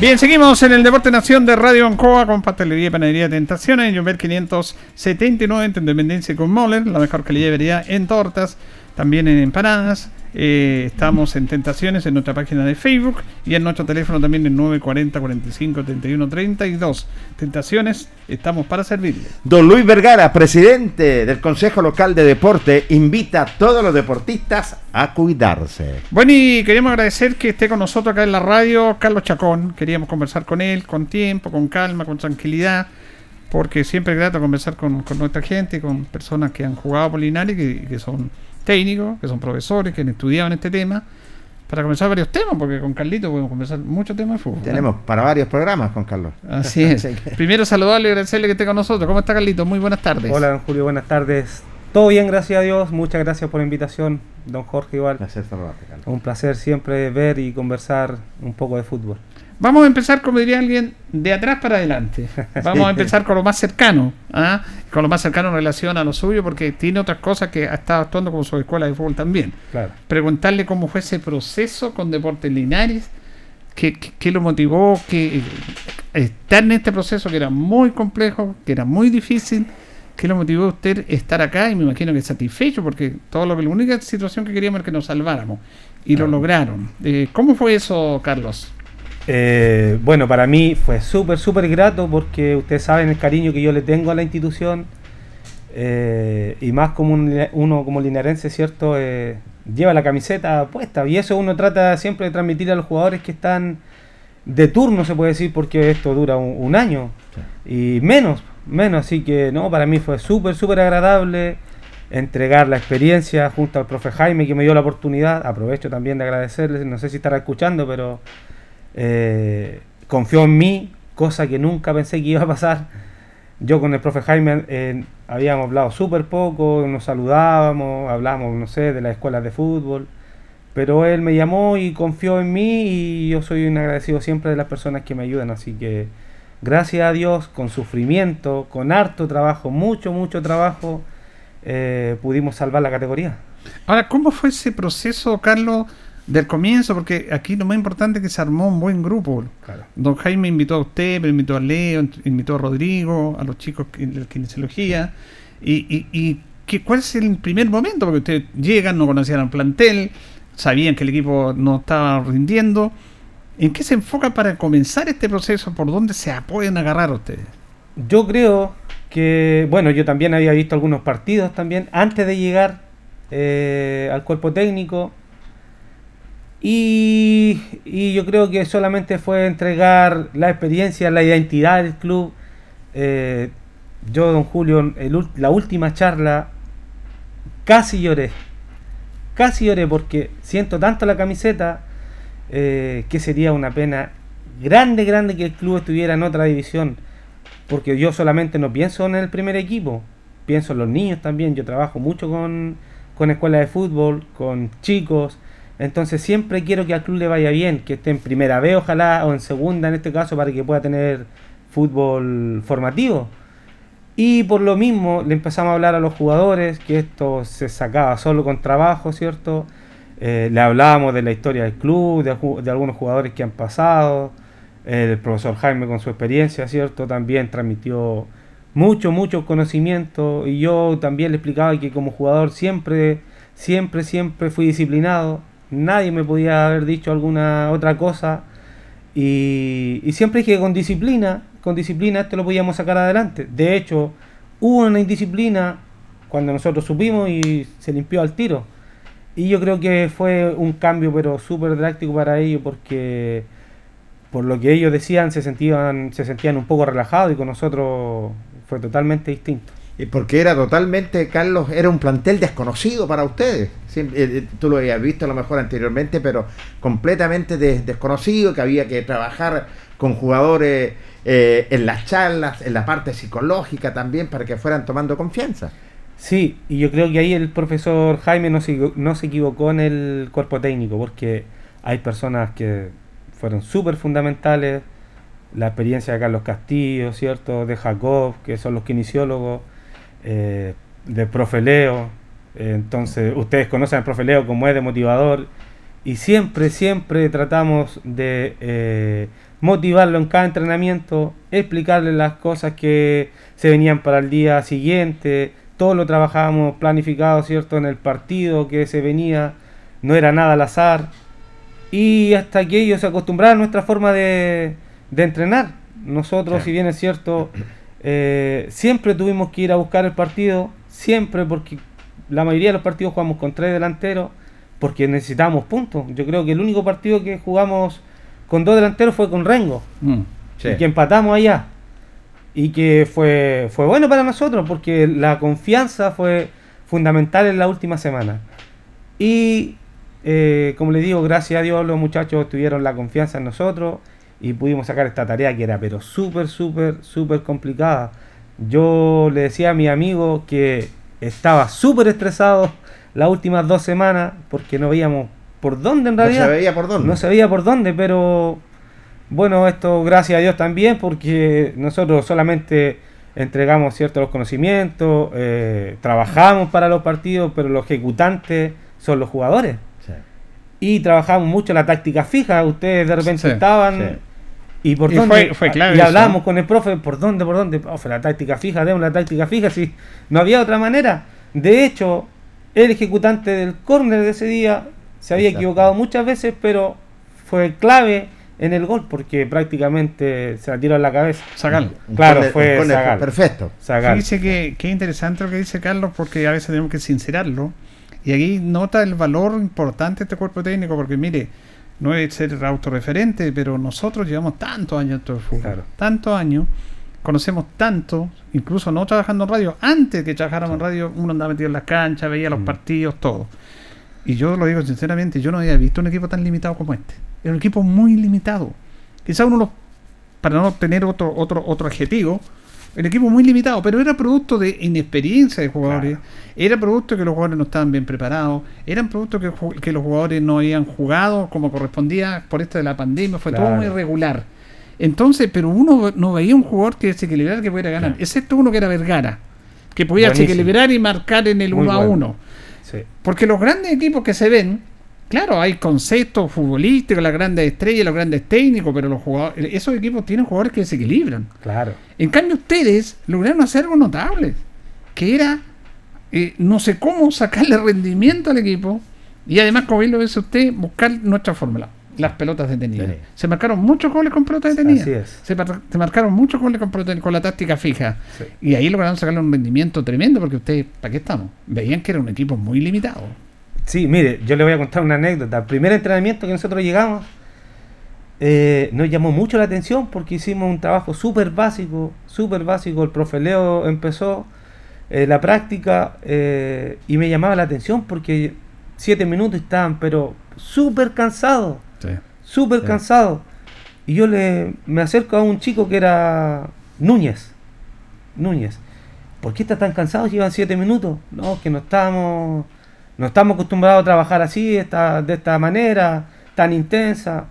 A: Bien, seguimos en el Deporte Nación de Radio Ancoa con pastelería y panadería Tentaciones en Jumbel 579 en Independencia con Moller, la mejor calidad de variedad en tortas, también en empanadas. Eh, estamos en Tentaciones en nuestra página de Facebook y en nuestro teléfono también en 940 45 31 32. Tentaciones, estamos para servirle.
B: Don Luis Vergara, presidente del Consejo Local de Deporte, invita a todos los deportistas a cuidarse.
A: Bueno, y queríamos agradecer que esté con nosotros acá en la radio Carlos Chacón. Queríamos conversar con él con tiempo, con calma, con tranquilidad, porque siempre es grato conversar con, con nuestra gente, con personas que han jugado por Linares, que, que son técnicos, que son profesores, que han estudiado en este tema, para conversar varios temas, porque con Carlito podemos conversar muchos temas de fútbol.
B: Tenemos para varios programas con Carlos.
A: Así [laughs] es. Primero saludarle y agradecerle que esté con nosotros. ¿Cómo está Carlito? Muy buenas tardes.
I: Hola, don Julio, buenas tardes. Todo bien, gracias a Dios. Muchas gracias por la invitación, don Jorge, igual.
B: Placer saludarte, Carlos.
I: Un placer siempre ver y conversar un poco de fútbol.
A: Vamos a empezar, como diría alguien, de atrás para adelante. Vamos a [laughs] empezar con lo más cercano, ¿ah? con lo más cercano en relación a lo suyo, porque tiene otras cosas que ha estado actuando como su escuela de fútbol también.
I: Claro.
A: Preguntarle cómo fue ese proceso con Deportes Linares, qué, qué- qué lo motivó, que estar en este proceso que era muy complejo, que era muy difícil, qué lo motivó a usted estar acá y me imagino que satisfecho, porque todo lo que la única situación que queríamos era que nos salváramos y lo lograron. Eh, ¿Cómo fue eso, Carlos?
I: Eh, bueno, para mí fue súper, súper grato porque ustedes saben el cariño que yo le tengo a la institución eh, y más como un uno como linarense, ¿cierto? Eh, lleva la camiseta puesta y eso uno trata siempre de transmitir a los jugadores que están de turno, se puede decir, porque esto dura un, un año y menos, menos, así que no, para mí fue súper, súper agradable. entregar la experiencia junto al profe Jaime que me dio la oportunidad. Aprovecho también de agradecerles, no sé si estará escuchando, pero eh, confió en mí, cosa que nunca pensé que iba a pasar. Yo con el profe Jaime eh, habíamos hablado súper poco, nos saludábamos, hablábamos, no sé, de las escuelas de fútbol, pero él me llamó y confió en mí y yo soy un agradecido siempre de las personas que me ayudan, así que gracias a Dios, con sufrimiento, con harto trabajo, mucho, mucho trabajo, eh, pudimos salvar la categoría.
A: Ahora, ¿cómo fue ese proceso, Carlos, del comienzo? Porque aquí lo más importante es que se armó un buen grupo.
I: Claro.
A: Don Jaime invitó a usted, pero invitó a Leo, invitó a Rodrigo, a los chicos que- de kinesiología. ¿Y, y, y qué, cuál es el primer momento? Porque ustedes llegan, no conocían al plantel, sabían que el equipo no estaba rindiendo. ¿En qué se enfoca para comenzar este proceso? ¿Por dónde se pueden agarrar ustedes?
I: Yo creo que, bueno, yo también había visto algunos partidos también antes de llegar eh, al cuerpo técnico. Y, yo creo que solamente fue entregar la experiencia, la identidad del club. Eh, yo, don Julio, la última charla casi lloré. Casi lloré porque siento tanto la camiseta eh, que sería una pena grande, grande que el club estuviera en otra división. Porque yo solamente no pienso en el primer equipo, pienso en los niños también. Yo trabajo mucho con, con escuelas de fútbol, con chicos. Entonces siempre quiero que al club le vaya bien, que esté en primera B ojalá, o en segunda en este caso, para que pueda tener fútbol formativo. Y por lo mismo le empezamos a hablar a los jugadores, que esto se sacaba solo con trabajo, ¿cierto? Eh, le hablábamos de la historia del club, de, de algunos jugadores que han pasado. El profesor Jaime con su experiencia, ¿cierto? También transmitió mucho, mucho conocimiento. Y yo también le explicaba que como jugador siempre, siempre, siempre fui disciplinado. Nadie me podía haber dicho alguna otra cosa. Y, siempre dije que con disciplina, con disciplina esto lo podíamos sacar adelante. De hecho, hubo una indisciplina cuando nosotros supimos y se limpió al tiro. Y yo creo que fue un cambio pero súper drástico para ellos porque por lo que ellos decían se sentían, se sentían un poco relajados y con nosotros fue totalmente distinto.
B: Porque era totalmente, Carlos, era un plantel desconocido para ustedes. Eh, eh, tú lo habías visto a lo mejor anteriormente, pero completamente des- desconocido, que había que trabajar con jugadores eh, en las charlas, en la parte psicológica también, para que fueran tomando confianza.
I: Sí, y yo creo que ahí el profesor Jaime no se, no se equivocó en el cuerpo técnico, porque hay personas que fueron súper fundamentales. La experiencia de Carlos Castillo, ¿cierto? De Jacob, que son los kinesiólogos, eh, de profe Leo. Eh, entonces, ustedes conocen al profe Leo como es de motivador. Y siempre, siempre tratamos de eh, motivarlo en cada entrenamiento, explicarle las cosas que se venían para el día siguiente. Todo lo trabajábamos planificado, ¿cierto? En el partido que se venía. No era nada al azar. Y hasta que ellos se acostumbraron a nuestra forma de, de entrenar. Nosotros, si bien es cierto, [clears throat] eh, siempre tuvimos que ir a buscar el partido, siempre porque la mayoría de los partidos jugamos con tres delanteros, porque necesitábamos puntos. Yo creo que el único partido que jugamos con dos delanteros fue con Rengo,
A: Mm.
I: y que empatamos allá. Y que fue, fue bueno para nosotros, porque la confianza fue fundamental en la última semana. Y eh, como les digo, gracias a Dios los muchachos tuvieron la confianza en nosotros y pudimos sacar esta tarea que era pero súper, súper, súper complicada. Yo le decía a mi amigo que estaba súper estresado las últimas dos semanas porque no veíamos por dónde en
B: No se
I: realidad.
B: veía por dónde.
I: No se veía por dónde, pero bueno, esto gracias a Dios también porque nosotros solamente entregamos ciertos conocimientos, eh, trabajamos para los partidos, pero los ejecutantes son los jugadores. Y trabajamos mucho la táctica fija, ustedes de repente
A: Sí,
I: estaban
A: sí.
I: Y por
A: Y
I: dónde
A: fue- fue clave
I: y hablábamos
A: ¿no?
I: con el profe, por dónde, por dónde, profe, la táctica fija, demos la táctica fija, si no había otra manera. De hecho, el ejecutante del córner de ese día se había
B: Exacto.
I: equivocado muchas veces, pero fue clave en el gol porque prácticamente se la tiró en la cabeza.
A: Zagal.
B: Un
I: Claro, fue
B: perfecto.
A: Fíjese que, que interesante lo que dice Carlos, porque a veces tenemos que sincerarlo. Y aquí nota el valor importante de este cuerpo técnico, porque mire, no es ser autorreferente, pero nosotros llevamos tantos años en el fútbol,
I: Claro.
A: tantos años, conocemos tanto, incluso no trabajando en radio, antes que trabajáramos en radio, uno andaba metido en las canchas, veía los partidos, todo. Y yo lo digo sinceramente, yo no había visto un equipo tan limitado como este. Era un equipo muy limitado. Quizá uno, lo- para no tener otro, otro, otro adjetivo, el equipo muy limitado, pero era producto de inexperiencia de jugadores, era producto de que los jugadores no estaban bien preparados, eran producto que, que los jugadores no habían jugado como correspondía por esto de la pandemia, fue todo muy irregular. Entonces, pero uno no veía un jugador que se equilibrara que pudiera ganar, excepto uno que era Vergara, que podía desequilibrar y marcar en el
I: Muy
A: 1 a
I: bueno.
A: 1.
I: Sí.
A: Porque los grandes equipos que se ven, claro, hay conceptos futbolísticos, las grandes estrellas, los grandes técnicos, pero los jugadores, esos equipos tienen jugadores que desequilibran.
I: Claro.
A: En cambio, ustedes lograron hacer algo notable, que era eh, no sé cómo sacarle rendimiento al equipo y además, como bien lo dice usted, buscar nuestra fórmula, las pelotas detenidas.
B: Sí.
A: Se marcaron muchos goles con pelotas detenidas.
I: Así es.
A: Se, mar- se marcaron muchos goles con, pelota- con la táctica fija.
I: Sí.
A: Y ahí lograron sacarle un rendimiento tremendo porque ustedes, ¿para qué estamos? Veían que era un equipo muy limitado.
I: Sí, mire, yo le voy a contar una anécdota. El primer entrenamiento que nosotros llegamos eh, nos llamó mucho la atención porque hicimos un trabajo súper básico, súper básico. El profe Leo empezó eh, la práctica eh, y me llamaba la atención porque siete minutos estaban, pero súper cansados, súper
B: Sí.
I: cansados. Y yo le, me acerco a un chico que era Núñez. Núñez. ¿Por qué está tan cansado? Llevan siete minutos. No, que no estamos, no estamos acostumbrados a trabajar así, esta, de esta manera, tan intensa.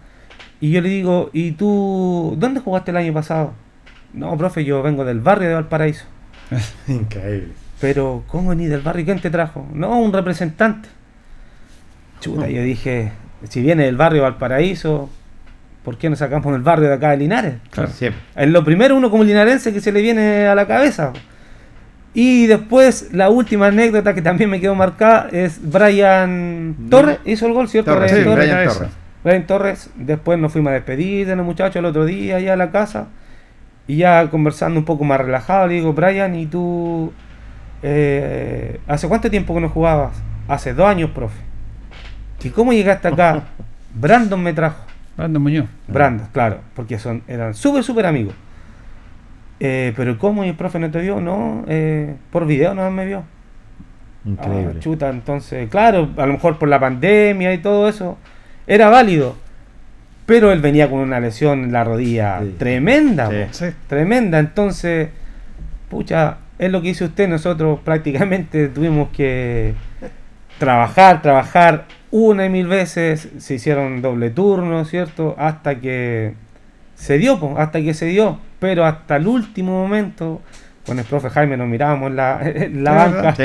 I: Y yo le digo, ¿y tú dónde jugaste el año pasado? No, profe, yo vengo del barrio de Valparaíso. [laughs]
B: Increíble.
I: Pero, ¿cómo venís del barrio? ¿Quién te trajo? No, un representante. Chuta, yo dije, si viene del barrio de Valparaíso, ¿por qué no sacamos el barrio de acá de Linares?
A: Claro.
B: Siempre.
I: Es lo primero uno como linarense que se le viene a la cabeza. Y después la última anécdota que también me quedó marcada es Brian Torres, hizo el gol, ¿cierto?
B: Torres,
I: Brian
B: sí,
I: Torres.
B: Brian
A: cabeza.
B: Torres.
I: Brian Torres, después nos fuimos a despedir de los muchachos el otro día allá a la casa. Y ya conversando un poco más relajado, le digo, Brian, ¿y tú eh, hace cuánto tiempo que no jugabas? Hace dos años, profe. ¿Y cómo llegaste acá? [laughs] Brandon me trajo.
A: Brandon Muñoz.
I: Brandon, claro, porque son, eran súper, súper amigos. Eh, pero ¿cómo y el profe no te vio? No, eh, por video no me vio.
B: Increíble.
I: Ah, chuta, entonces, claro, a lo mejor por la pandemia y todo eso, era válido. Pero él venía con una lesión en la rodilla
B: Sí.
I: tremenda,
B: Sí.
I: po,
A: Sí.
I: tremenda. Entonces, pucha, es lo que dice usted, nosotros [laughs] prácticamente tuvimos que trabajar, trabajar una y mil veces, se hicieron doble turno, ¿cierto? Hasta que se dio, po, hasta que se dio. Pero hasta el último momento, con el profe Jaime nos mirábamos en la, [laughs] en la banca
B: Sí.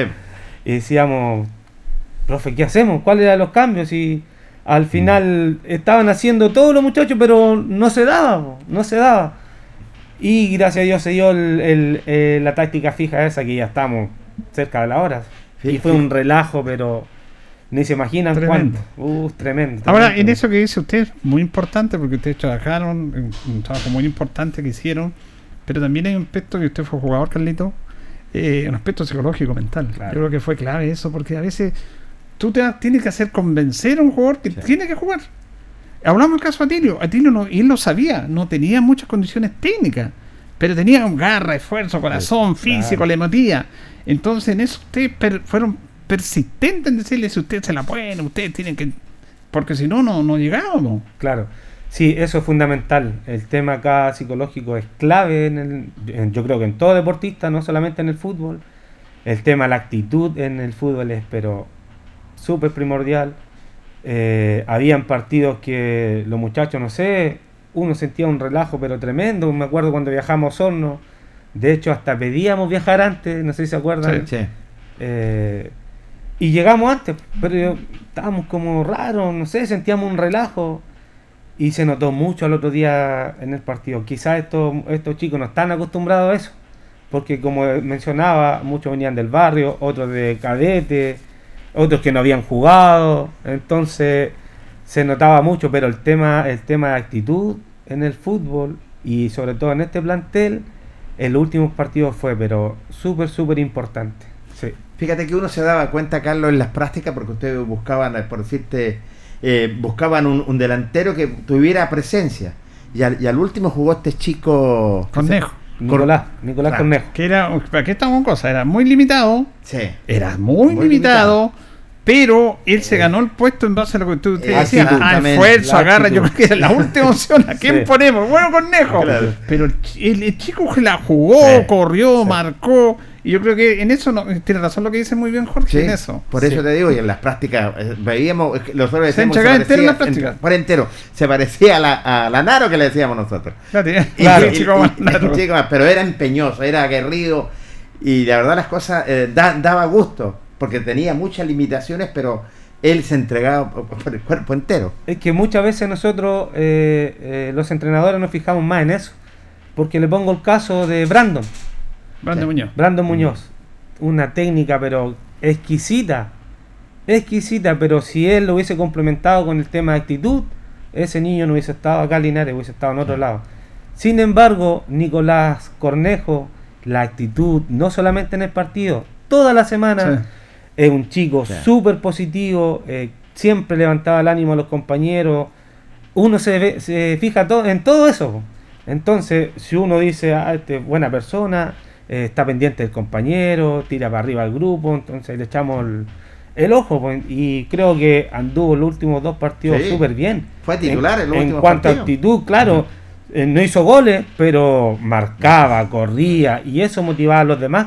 I: y decíamos, profe, ¿qué hacemos? ¿Cuáles eran los cambios? Y al final estaban haciendo todos los muchachos, pero no se daba, po, no se daba. Y gracias a Dios se dio el- el- eh, la táctica fija esa que ya estamos cerca de la hora.
B: Sí,
I: y fue
B: sí.
I: un relajo, pero ni se imaginan
A: Tremendo.
I: cuánto. Uh, tremendo.
A: Ahora, en eso que dice usted, muy importante, porque ustedes trabajaron, en un trabajo muy importante que hicieron, pero también hay un aspecto que usted fue jugador, Carlito, eh, un aspecto psicológico, mental.
I: Claro.
A: Yo creo que fue clave eso, porque a veces tú te tienes que hacer convencer a un jugador que
B: Sí.
A: tiene que jugar. Hablamos del caso de Atilio. Atilio, no, él lo sabía, no tenía muchas condiciones técnicas, pero tenía garra, esfuerzo, corazón, físico,
I: claro.
A: le metía. Entonces, en eso ustedes fueron persistentes en decirle si usted se la pueden, ustedes tienen que. Porque si no, no, no llegábamos.
I: Claro. Sí, eso es fundamental. El tema acá psicológico es clave en el, en- yo creo que en todo deportista, no solamente en el fútbol. El tema, la actitud en el fútbol es pero súper primordial. Eh, habían partidos que los muchachos, no sé, uno sentía un relajo pero tremendo. Me acuerdo cuando viajamos a Osorno. De hecho, hasta pedíamos viajar antes, no sé si se acuerdan.
B: Sí.
I: Eh, y llegamos antes, pero estábamos como raros, no sé, sentíamos un relajo. Y se notó mucho al otro día en el partido. Quizás estos, estos chicos no están acostumbrados a eso. Porque como mencionaba, muchos venían del barrio, otros de cadete, otros que no habían jugado. Entonces se notaba mucho, pero el tema, el tema de actitud en el fútbol y sobre todo en este plantel, en los últimos partidos fue, pero súper, súper importante. Sí.
B: Fíjate que uno se daba cuenta, Carlos, en las prácticas, porque ustedes buscaban, eh, por decirte, eh, buscaban un, un delantero que tuviera presencia. Y al, y al último jugó este chico.
A: Cornejo.
I: Nicolás, Nicolás
A: Claro,
I: Cornejo.
A: Que era, ¿para qué estamos con cosas? Era muy limitado.
B: Sí.
A: Era muy,
B: Muy
A: limitado. Pero él se ganó el puesto en base a lo que tú te decías. Ah, esfuerzo, agarra. Yo creo que era la última opción. ¿A quién
I: Sí.
A: ponemos? Bueno, Cornejo.
B: Claro.
A: Pero el, el- chico que la jugó,
B: Sí,
A: corrió, marcó. Y yo creo que en eso no, tiene razón lo que dice muy bien Jorge.
B: Sí,
A: En eso.
B: Por eso te digo, y en las prácticas eh, veíamos, nosotros
A: Se
B: decíamos.
A: entregaba entero en las
B: parecía-
A: prácticas.
B: Por entero. Se parecía a la, a la Naro que le decíamos nosotros.
A: Claro,
B: Y-
A: claro,
B: y-
A: chico más
B: chico más, pero era empeñoso, era aguerrido. Y la verdad las cosas eh, da- daba gusto, porque tenía muchas limitaciones, pero él se entregaba por, por el cuerpo entero.
I: Es que muchas veces nosotros, eh, eh, los entrenadores, nos fijamos más en eso. Porque le pongo el caso de Brandon.
A: Brandon Muñoz.
I: Brandon Muñoz. Una técnica, pero exquisita. Exquisita, pero si él lo hubiese complementado con el tema de actitud, ese niño no hubiese estado acá Linares, hubiese estado en otro lado. Sin embargo, Nicolás Cornejo, la actitud, no solamente en el partido, toda la semana,
A: Sí.
I: Es un chico
B: Sí.
I: súper positivo, eh, siempre levantaba el ánimo a los compañeros. Uno se, ve- se fija to- en todo eso. Entonces, si uno dice, ah, este es buena persona, eh, está pendiente del compañero, tira para arriba al grupo, entonces le echamos el, el ojo. Y creo que anduvo los últimos dos partidos
B: Sí.
I: súper bien.
B: Fue titular en los
I: en
B: últimos
I: cuanto a actitud, claro. eh, no hizo goles, pero marcaba, corría y eso motivaba a los demás.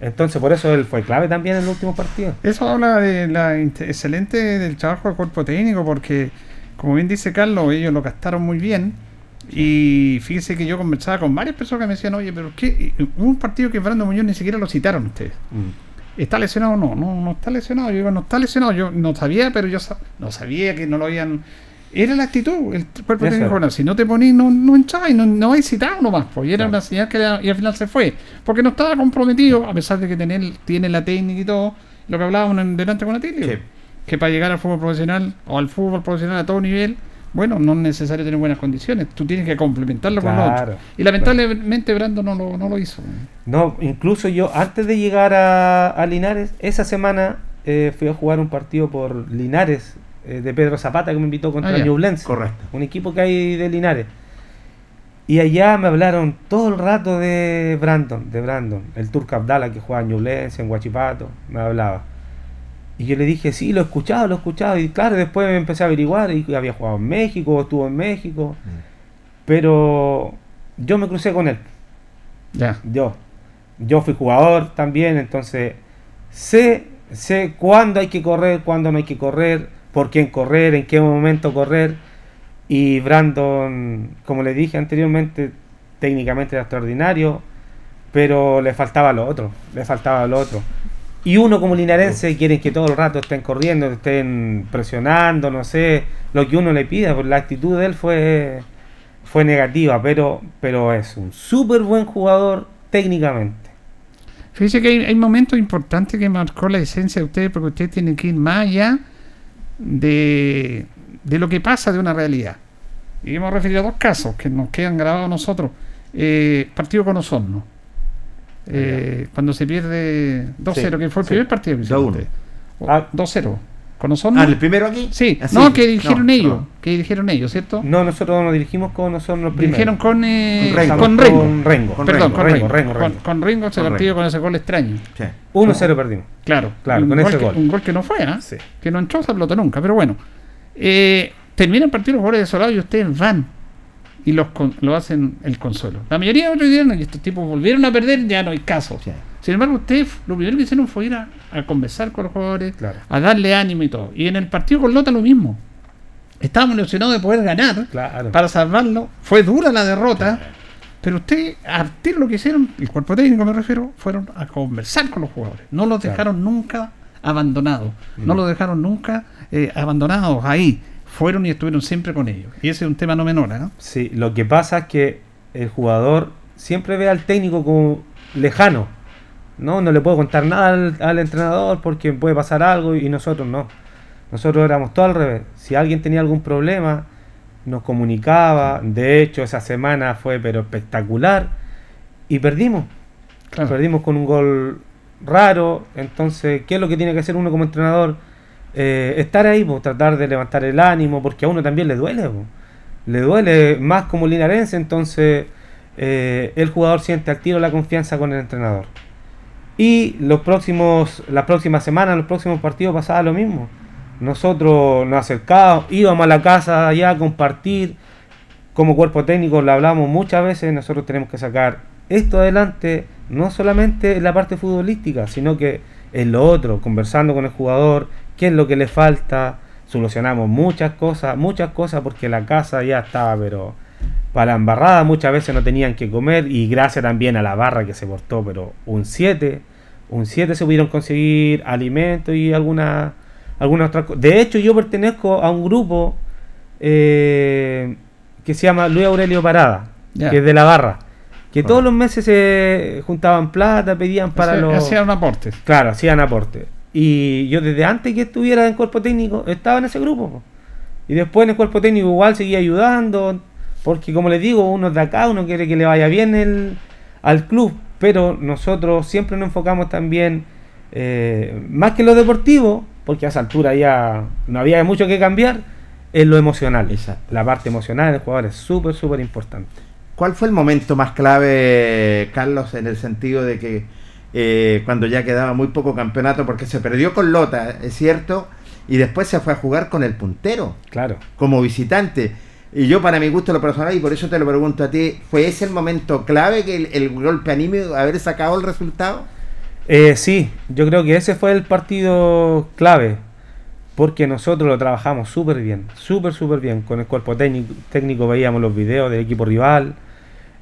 I: Entonces, por eso él fue clave también en el último partido.
A: Eso habla de la excelente del trabajo del cuerpo técnico, porque, como bien dice Carlos, ellos lo gastaron muy bien. Y fíjese que yo conversaba con varias personas que me decían, oye, pero ¿qué? Hubo un partido que Brando Muñoz ni siquiera lo citaron ustedes. ¿Está lesionado o no? No, no está lesionado. Yo digo, no está lesionado. Yo no sabía, pero yo sa- no sabía que no lo habían. Era la actitud, el cuerpo técnico. Bueno, si no te ponís, no, no hincháis, no, no hay citado nomás. Pues, y era
I: Claro.
A: una señal que era- y al final se fue. Porque no estaba comprometido, a pesar de que tener, tiene la técnica y todo. Lo que hablábamos en delante con Atilio.
B: Sí.
A: Que para llegar al fútbol profesional o al fútbol profesional a todo nivel, bueno, no es necesario tener buenas condiciones. Tú tienes que complementarlo con lo otro. Y lamentablemente Brando no lo, no lo hizo.
I: No, incluso yo antes de llegar a, a Linares, esa semana eh, fui a jugar un partido por Linares eh, de Pedro Zapata que me invitó contra
A: Ah.
I: Ñublense,
B: Correcto.
I: un equipo que hay de Linares. Y allá me hablaron todo el rato de Brandon, de Brandon, el turco Abdala que juega en Ñublense, en Huachipato, me hablaba. Y yo le dije, sí, lo he escuchado, lo he escuchado. Y claro, después me empecé a averiguar y había jugado en México, estuvo en México. Pero yo me crucé con él.
A: Ya.
I: Yo. Yo fui jugador también, entonces sé, sé cuándo hay que correr, cuándo no hay que correr, por quién correr, en qué momento correr. Y Brandon, como le dije anteriormente, técnicamente era extraordinario, pero le faltaba lo otro, le faltaba lo otro. Y uno como linarense quieren que todo el rato estén corriendo, estén presionando, no sé, lo que uno le pida, pues la actitud de él fue, fue negativa, pero, pero es un súper buen jugador técnicamente.
A: Fíjese que hay, hay momentos importantes que marcó la esencia de ustedes porque ustedes tienen que ir más allá de, de lo que pasa de una realidad. Y hemos referido a dos casos que nos quedan grabados a nosotros. Eh, partido con Osorno. Eh, cuando se pierde 2-0,
I: Sí,
A: que fue el
I: sí.
A: primer partido que hicieron
B: 2-1.
A: ustedes. O-
I: Ah.
A: 2-0. Con Osorno.
B: Ah, ¿el primero aquí?
A: Sí,
B: Ah,
A: no, que dirigieron
B: No,
A: ellos.
B: no.
A: Que dirigieron ellos, ¿cierto?
I: No, nosotros nos dirigimos con nosotros los
A: Dirigieron con, eh,
B: Con Rengo.
A: con Rengo.
I: Con Rengo.
B: Con
A: Perdón,
B: Rengo,
A: con
I: Rengo,
A: Rengo.
I: Rengo,
A: Con,
I: Rengo.
A: con Rengo ese
B: Con
A: partido
B: Rengo.
A: con ese gol extraño.
B: Sí.
I: 1-0 perdimos.
A: Claro,
I: Claro,
A: un,
I: con
A: gol
I: ese
A: que,
I: gol.
A: un gol que no fue, ¿ah?
I: Sí.
A: que no entró esa pelota nunca, pero bueno. Eh, termina el partido los goles desolados y ustedes van y los con- lo hacen el consuelo. La mayoría de otros dirán, y estos tipos volvieron a perder, ya no hay caso.
B: Sí.
A: Sin embargo, ustedes lo primero que hicieron fue ir a, a conversar con los jugadores,
I: Claro.
A: a darle ánimo y todo. Y en el partido con Lota lo mismo. Estábamos ilusionados de poder ganar
I: Claro.
A: para salvarlo. Fue dura la derrota. Pero ustedes, a partir de lo que hicieron, el cuerpo técnico me refiero, fueron a conversar con los jugadores. No los dejaron nunca abandonados. No los dejaron nunca eh, abandonados ahí. Fueron y estuvieron siempre con ellos. Y ese es un tema no menor, ¿no?
I: Sí, lo que pasa es que el jugador siempre ve al técnico como lejano. No, no le puedo contar nada al, al entrenador porque puede pasar algo y nosotros no. Nosotros éramos todo al revés. Si alguien tenía algún problema, nos comunicaba. De hecho, esa semana fue pero espectacular y perdimos.
A: Claro.
I: Perdimos con un gol raro. Entonces, ¿qué es lo que tiene que hacer uno como entrenador? Eh, estar ahí, po, tratar de levantar el ánimo, porque a uno también le duele. po. Le duele más como linarense, entonces eh, el jugador siente al tiro la confianza con el entrenador. Y los próximos, las próximas semanas, los próximos partidos pasaba lo mismo. Nosotros nos acercábamos, íbamos a la casa allá a compartir. Como cuerpo técnico lo hablamos muchas veces, nosotros tenemos que sacar esto adelante, no solamente en la parte futbolística, sino que en lo otro, conversando con el jugador, qué es lo que le falta, solucionamos muchas cosas, muchas cosas porque la casa ya estaba, pero para la embarrada muchas veces no tenían que comer y gracias también a la barra que se portó, pero un 7, un 7 se pudieron conseguir alimentos y alguna algunas otras cosas. De hecho, yo pertenezco a un grupo eh, que se llama Luis Aurelio Parada, que es de la barra, que todos los meses se juntaban plata, pedían para los...
A: hacían aportes.
I: Claro, hacían aportes. Y yo desde antes que estuviera en cuerpo técnico, estaba en ese grupo. po. Y después en el cuerpo técnico igual seguía ayudando, porque como les digo, uno es de acá, uno quiere que le vaya bien el, al club, pero nosotros siempre nos enfocamos también, eh, más que en lo deportivo, porque a esa altura ya no había mucho que cambiar, en lo emocional. La parte emocional del jugador es súper, súper importante.
B: ¿Cuál fue el momento más clave, Carlos, en el sentido de que eh, cuando ya quedaba muy poco campeonato, porque se perdió con Lota, es cierto, y después se fue a jugar con el puntero,
I: Claro.
B: como visitante. Y yo, para mi gusto, lo personal, y por eso te lo pregunto a ti, ¿fue ese el momento clave que el, el golpe anímico, haber sacado el resultado?
I: Eh, sí, yo creo que ese fue el partido clave, porque nosotros lo trabajamos súper bien, súper, súper bien. Con el cuerpo técnico, técnico veíamos los videos del equipo rival.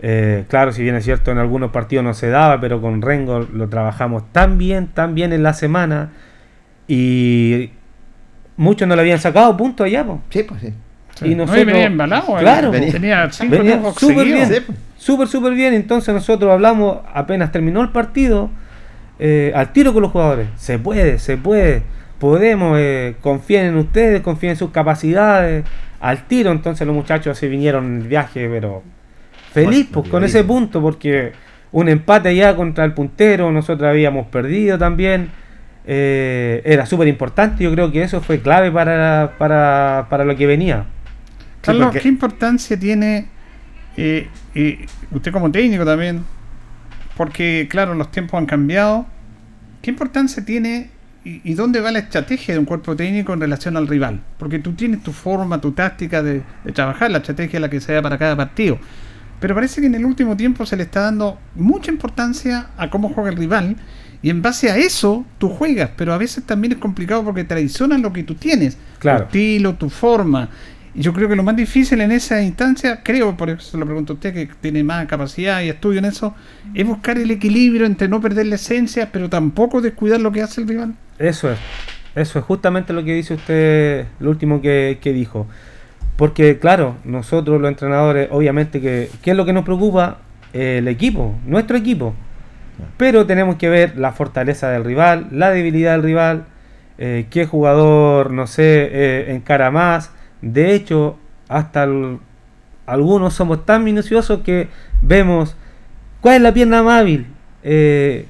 I: Eh, claro, si bien es cierto, en algunos partidos no se daba, pero con Rengo lo trabajamos tan bien, tan bien en la semana. Y muchos no le habían sacado puntos allá. po.
B: Sí, pues sí.
A: Sí. No, y venía embalado, eh.
I: claro,
A: Venía-
I: po.
A: tenía cinco
I: Venía
A: triunfos
I: súper bien, súper, súper bien. Entonces nosotros hablamos, apenas terminó el partido, eh, al tiro con los jugadores. Se puede, se puede. Podemos, eh, confíen en ustedes, confíen en sus capacidades. Al tiro, entonces los muchachos se vinieron en el viaje, pero feliz pues, con ese punto, porque un empate allá contra el puntero, nosotros habíamos perdido también. eh, era súper importante, yo creo que eso fue clave para, para, para lo que venía.
A: Carlos,
I: porque-
A: ¿qué importancia tiene eh, eh, usted como técnico también? Porque, claro, los tiempos han cambiado. ¿Qué importancia tiene y, y dónde va la estrategia de un cuerpo técnico en relación al rival? Porque tú tienes tu forma, tu táctica de, de trabajar, la estrategia la que sea para cada partido. Pero parece que en el último tiempo se le está dando mucha importancia a cómo juega el rival y en base a eso tú juegas, pero a veces también es complicado porque traicionan lo que tú tienes,
I: Claro.
A: tu estilo, tu forma. Y yo creo que lo más difícil en esa instancia, creo, por eso se lo pregunto a usted que tiene más capacidad y estudio en eso, es buscar el equilibrio entre no perder la esencia, pero tampoco descuidar lo que hace el rival.
I: Eso es. Eso es justamente lo que dice usted, lo último que, que dijo. Porque, claro, nosotros los entrenadores, obviamente, que ¿qué es lo que nos preocupa? El equipo, nuestro equipo. Pero tenemos que ver la fortaleza del rival, la debilidad del rival, eh, qué jugador, no sé, eh, encara más. De hecho, hasta algunos somos tan minuciosos que vemos cuál es la pierna más hábil. Eh,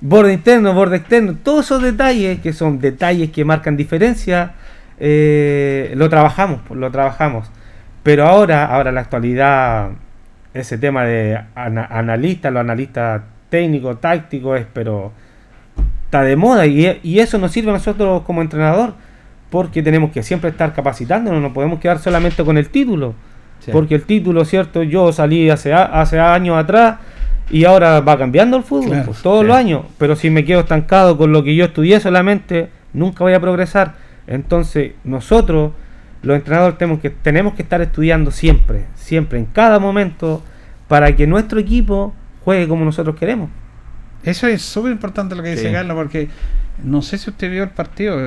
I: borde interno, borde externo, todos esos detalles que son detalles que marcan diferencia, eh, lo trabajamos, pues, lo trabajamos. Pero ahora, ahora en la actualidad, ese tema de ana- analista, los analistas técnicos, tácticos, es pero está de moda y, y eso nos sirve a nosotros como entrenador porque tenemos que siempre estar capacitándonos, no podemos quedar solamente con el título.
B: Sí.
I: Porque el título, ¿cierto? Yo salí hace, hace años atrás y ahora va cambiando el fútbol,
A: Claro,
I: pues, todos
A: sí.
I: los años. Pero si me quedo estancado con lo que yo estudié solamente, nunca voy a progresar. Entonces, nosotros, los entrenadores, tenemos que, tenemos que estar estudiando siempre, siempre, en cada momento, para que nuestro equipo juegue como nosotros queremos.
A: Eso es súper importante lo que dice
I: Sí.
A: Carlos, porque no sé si usted vio el partido,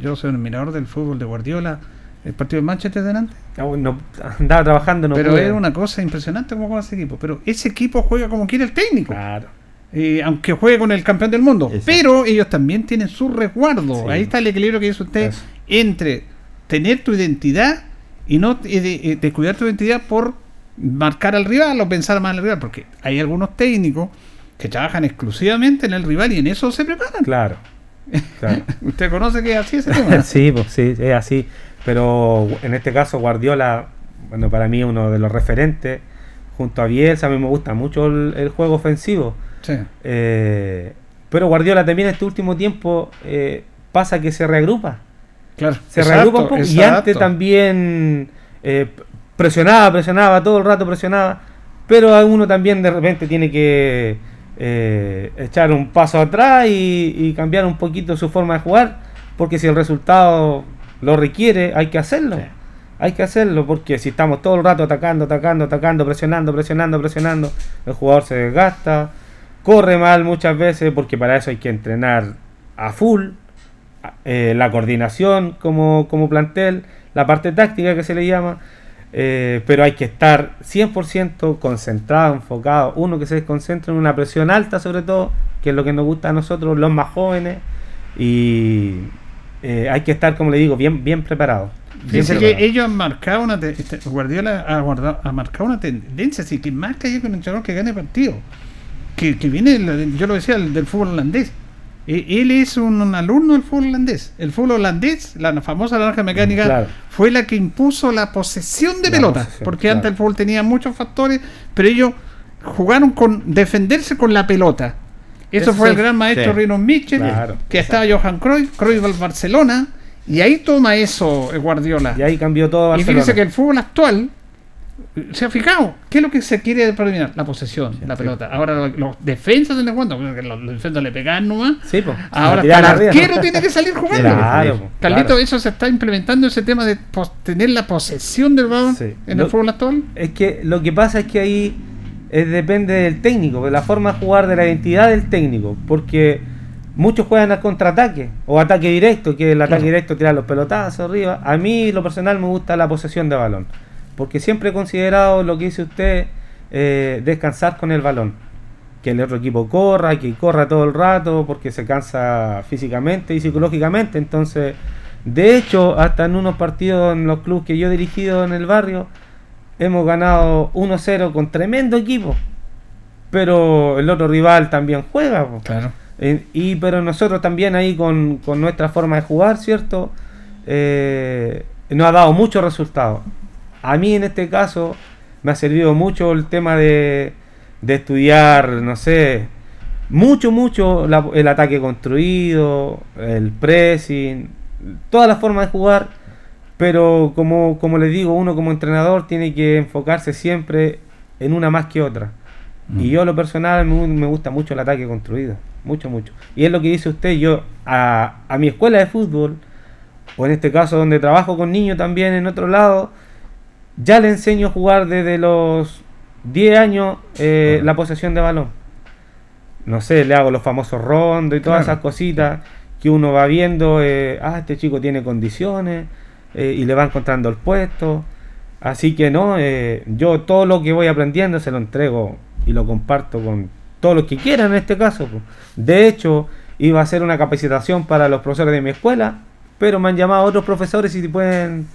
A: yo soy un admirador del fútbol de Guardiola, el partido de Manchester delante.
I: No, andaba trabajando, no
A: pero
I: pude.
A: era una cosa impresionante como juega ese equipo. Pero ese equipo juega como quiere el técnico.
I: Claro.
A: Eh, aunque juegue con el campeón del mundo. Pero ellos también tienen su resguardo.
I: Sí.
A: Ahí está el equilibrio que dice usted
I: Eso.
A: entre tener tu identidad y no de- eh, descuidar tu identidad por marcar al rival o pensar más al rival. Porque hay algunos técnicos que trabajan exclusivamente en el rival y en eso se preparan.
I: Claro. claro. [laughs]
A: Usted conoce que es así ese tema. [laughs]
I: sí, pues sí, es así. Pero en este caso Guardiola, bueno, para mí uno de los referentes, junto a Bielsa, a mí me gusta mucho el, el juego ofensivo.
A: Sí.
I: Eh, pero Guardiola también en este último tiempo eh, pasa que se reagrupa.
A: Claro.
I: Se
A: Exacto,
I: reagrupa un poco. Y antes también eh, presionaba, presionaba, todo el rato presionaba. Pero a uno también de repente tiene que eh, echar un paso atrás y, y cambiar un poquito su forma de jugar. Porque si el resultado lo requiere, hay que hacerlo. Hay que hacerlo porque si estamos todo el rato atacando, atacando, atacando, presionando, presionando, presionando, el jugador se desgasta, corre mal muchas veces porque para eso hay que entrenar a full, eh, la coordinación como, como plantel, la parte táctica que se le llama, eh, pero hay que estar 100% concentrado, enfocado, uno que se concentre en una presión alta sobre todo, que es lo que nos gusta a nosotros, los más jóvenes, y eh, hay que estar, como le digo, bien, bien preparado. Bien preparado.
A: que ellos han marcado una te- este, Guardiola ha, guardado- ha marcado una tendencia, así que marca ya con el entrenador que gane partido. Que, que viene, yo lo decía, el del fútbol holandés. Él es un, un alumno del fútbol holandés. El fútbol holandés, la famosa naranja mecánica,
I: Claro.
A: fue la que impuso la posesión de
I: La
A: pelota.
I: posesión,
A: porque
I: claro.
A: antes el fútbol tenía muchos factores, pero ellos jugaron con defenderse con la pelota. Eso
I: Eso
A: fue el gran maestro
I: sí.
A: Rino Mitchell,
I: Claro,
A: que estaba Johan Cruyff, Cruyff al Barcelona, y ahí toma eso eh, Guardiola.
I: Y ahí cambió todo
A: Y
I: Barcelona.
A: fíjense que el fútbol actual se ha fijado, ¿qué es lo que se quiere determinar? La posesión, la pelota. Ahora lo- los defensas cuento, porque los, los defensas le pegan nomás.
I: Sí, po.
A: Ahora el arquero tiene que salir jugando.
I: Claro,
A: Carlito,
I: claro.
A: eso se está implementando ese tema de tener la posesión del balón
I: Sí.
A: en
I: Lo-
A: el fútbol actual.
I: Es que lo que pasa es que ahí eh, depende del técnico, de la forma de jugar, de la identidad del técnico, porque muchos juegan al contraataque o ataque directo, que el ataque directo tira los pelotazos arriba. A mí, lo personal, me gusta la posesión de balón, porque siempre he considerado lo que dice usted, eh, descansar con el balón. Que el otro equipo corra, que corra todo el rato, porque se cansa físicamente y psicológicamente. Entonces, de hecho, hasta en unos partidos en los clubes que yo he dirigido en el barrio, hemos ganado 1-0 con tremendo equipo. Pero el otro rival también juega.
A: Claro.
I: Eh, y pero nosotros también ahí con, con nuestra forma de jugar, ¿cierto? Eh, nos ha dado muchos resultados. A mí en este caso me ha servido mucho el tema de, de estudiar, no sé, mucho, mucho la- el ataque construido, el pressing, todas las formas de jugar. Pero como, como les digo, uno como entrenador tiene que enfocarse siempre en una más que otra. Y yo, a lo personal, me, me gusta mucho el ataque construido. Mucho, mucho. Y es lo que dice usted. Yo, a, a mi escuela de fútbol, o en este caso donde trabajo con niños también en otro lado, ya le enseño a jugar desde los 10 años eh, la posesión de balón. No sé, le hago los famosos rondos y todas
A: Claro.
I: esas cositas que uno va viendo. eh, ah, este chico tiene condiciones eh, y le va encontrando el puesto. Así que no, eh, yo todo lo que voy aprendiendo se lo entrego y lo comparto con todos los que quieran en este caso. De hecho, iba a hacer una capacitación para los profesores de mi escuela, pero me han llamado otros profesores y pueden,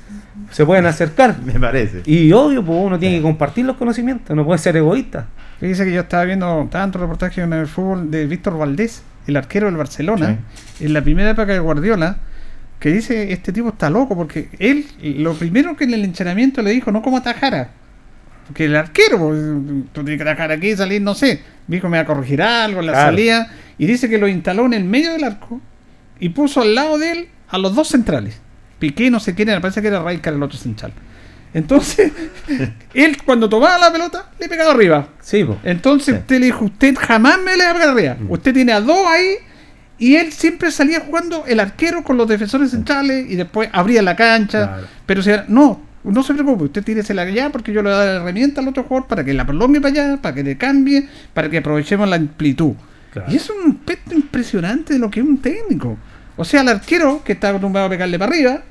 I: se pueden acercar. [laughs]
B: Me parece.
I: Y obvio, pues uno tiene que compartir los conocimientos, no puede ser egoísta.
A: Fíjese que yo estaba viendo tanto reportaje en el fútbol de Víctor Valdés, el arquero del Barcelona, en la primera época de Guardiola, que dice, este tipo está loco, porque él, lo primero que en el entrenamiento le dijo, no como atajara. Porque el arquero, pues, tú tienes que atajar aquí, salir, no sé. Dijo, me va a corregir algo en la
I: Claro.
A: salida. Y dice que lo instaló en el medio del arco y puso al lado de él a los dos centrales. Piqué, no sé quién era, parece que era Raikar el otro central. Entonces, [laughs] él cuando tomaba la pelota, le pegaba arriba.
I: Sí, po.
A: Entonces usted le dijo, usted jamás me le va a pegar arriba. Usted tiene a dos ahí y él siempre salía jugando el arquero con los defensores centrales y después abría la cancha.
I: Claro.
A: Pero si no, no se preocupe, usted tírese allá porque yo le voy a dar la herramienta al otro jugador para que la prolongue para allá, para que le cambie, para que aprovechemos la amplitud.
I: Claro.
A: Y es un aspecto impresionante de lo que es un técnico. O sea, el arquero que está acostumbrado a pegarle para arriba,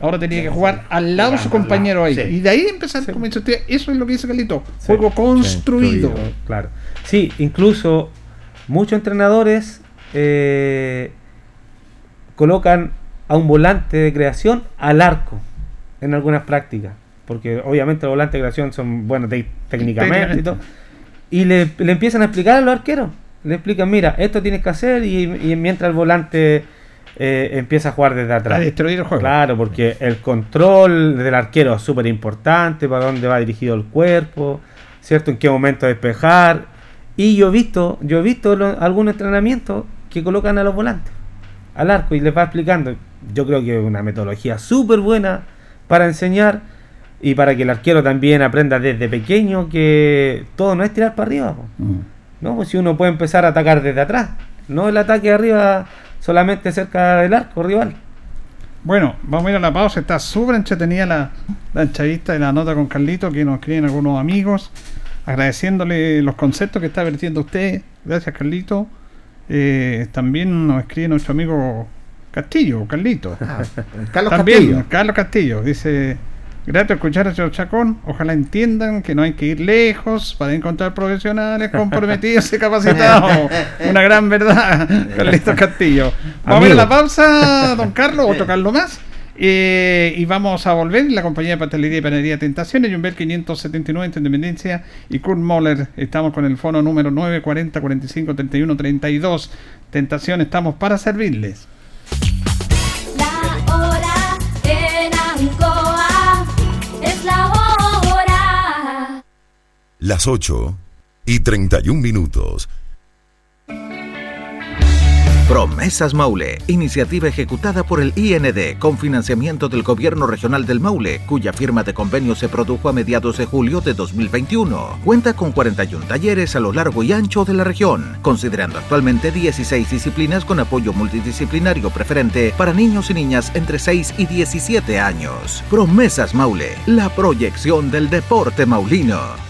A: ahora tenía que jugar al lado de su compañero ahí.
B: Sí.
A: Y de ahí empezar, como dice usted, eso es lo que dice Carlito, juego construido.
I: Claro. Sí, incluso muchos entrenadores eh, colocan a un volante de creación al arco en algunas prácticas. Porque obviamente los volantes de creación son buenos te- técnicamente y todo. Y le, le empiezan a explicar a los arqueros. Le explican, mira, esto tienes que hacer y, y mientras el volante eh, empieza a jugar desde atrás.
A: A destruir el juego.
I: Claro, porque el control del arquero es súper importante, para dónde va dirigido el cuerpo, ¿cierto? En qué momento despejar. Y yo he visto, yo he visto algunos entrenamientos que colocan a los volantes al arco y les va explicando. Yo creo que es una metodología súper buena para enseñar y para que el arquero también aprenda desde pequeño que todo no es tirar para arriba. po. No, pues si uno puede empezar a atacar desde atrás, no el ataque arriba solamente cerca del arco rival.
A: Bueno, vamos a ir a la pausa. Está súper entretenida la, la entrevista de la nota con Carlito, que nos escriben algunos amigos, agradeciéndole los conceptos que está vertiendo usted. Gracias, Carlito. Eh, también nos escribe nuestro amigo Castillo, Carlito.
B: Carlos
A: También,
B: Castillo.
A: Carlos Castillo dice: Grato escuchar a señor Chacón. Ojalá entiendan que no hay que ir lejos para encontrar profesionales comprometidos y capacitados. [laughs] Una gran verdad, Carlitos Castillo. Vamos a a la pausa, don Carlos, otro Carlos más. Eh, y vamos a volver. La compañía de pastelería y panadería Tentaciones, Jumbel 579 en Independencia y Kurt Moller. Estamos con el fono número 940 45 31 32. Tentación, estamos para servirles.
F: Las 8 y 31 minutos.
G: Promesas Maule, iniciativa ejecutada por el IND con financiamiento del Gobierno Regional del Maule, cuya firma de convenio se produjo a mediados de julio de 2021. Cuenta con 41 talleres a lo largo y ancho de la región, considerando actualmente 16 disciplinas con apoyo multidisciplinario preferente para niños y niñas entre 6 y 17 años. Promesas Maule, la proyección del deporte maulino.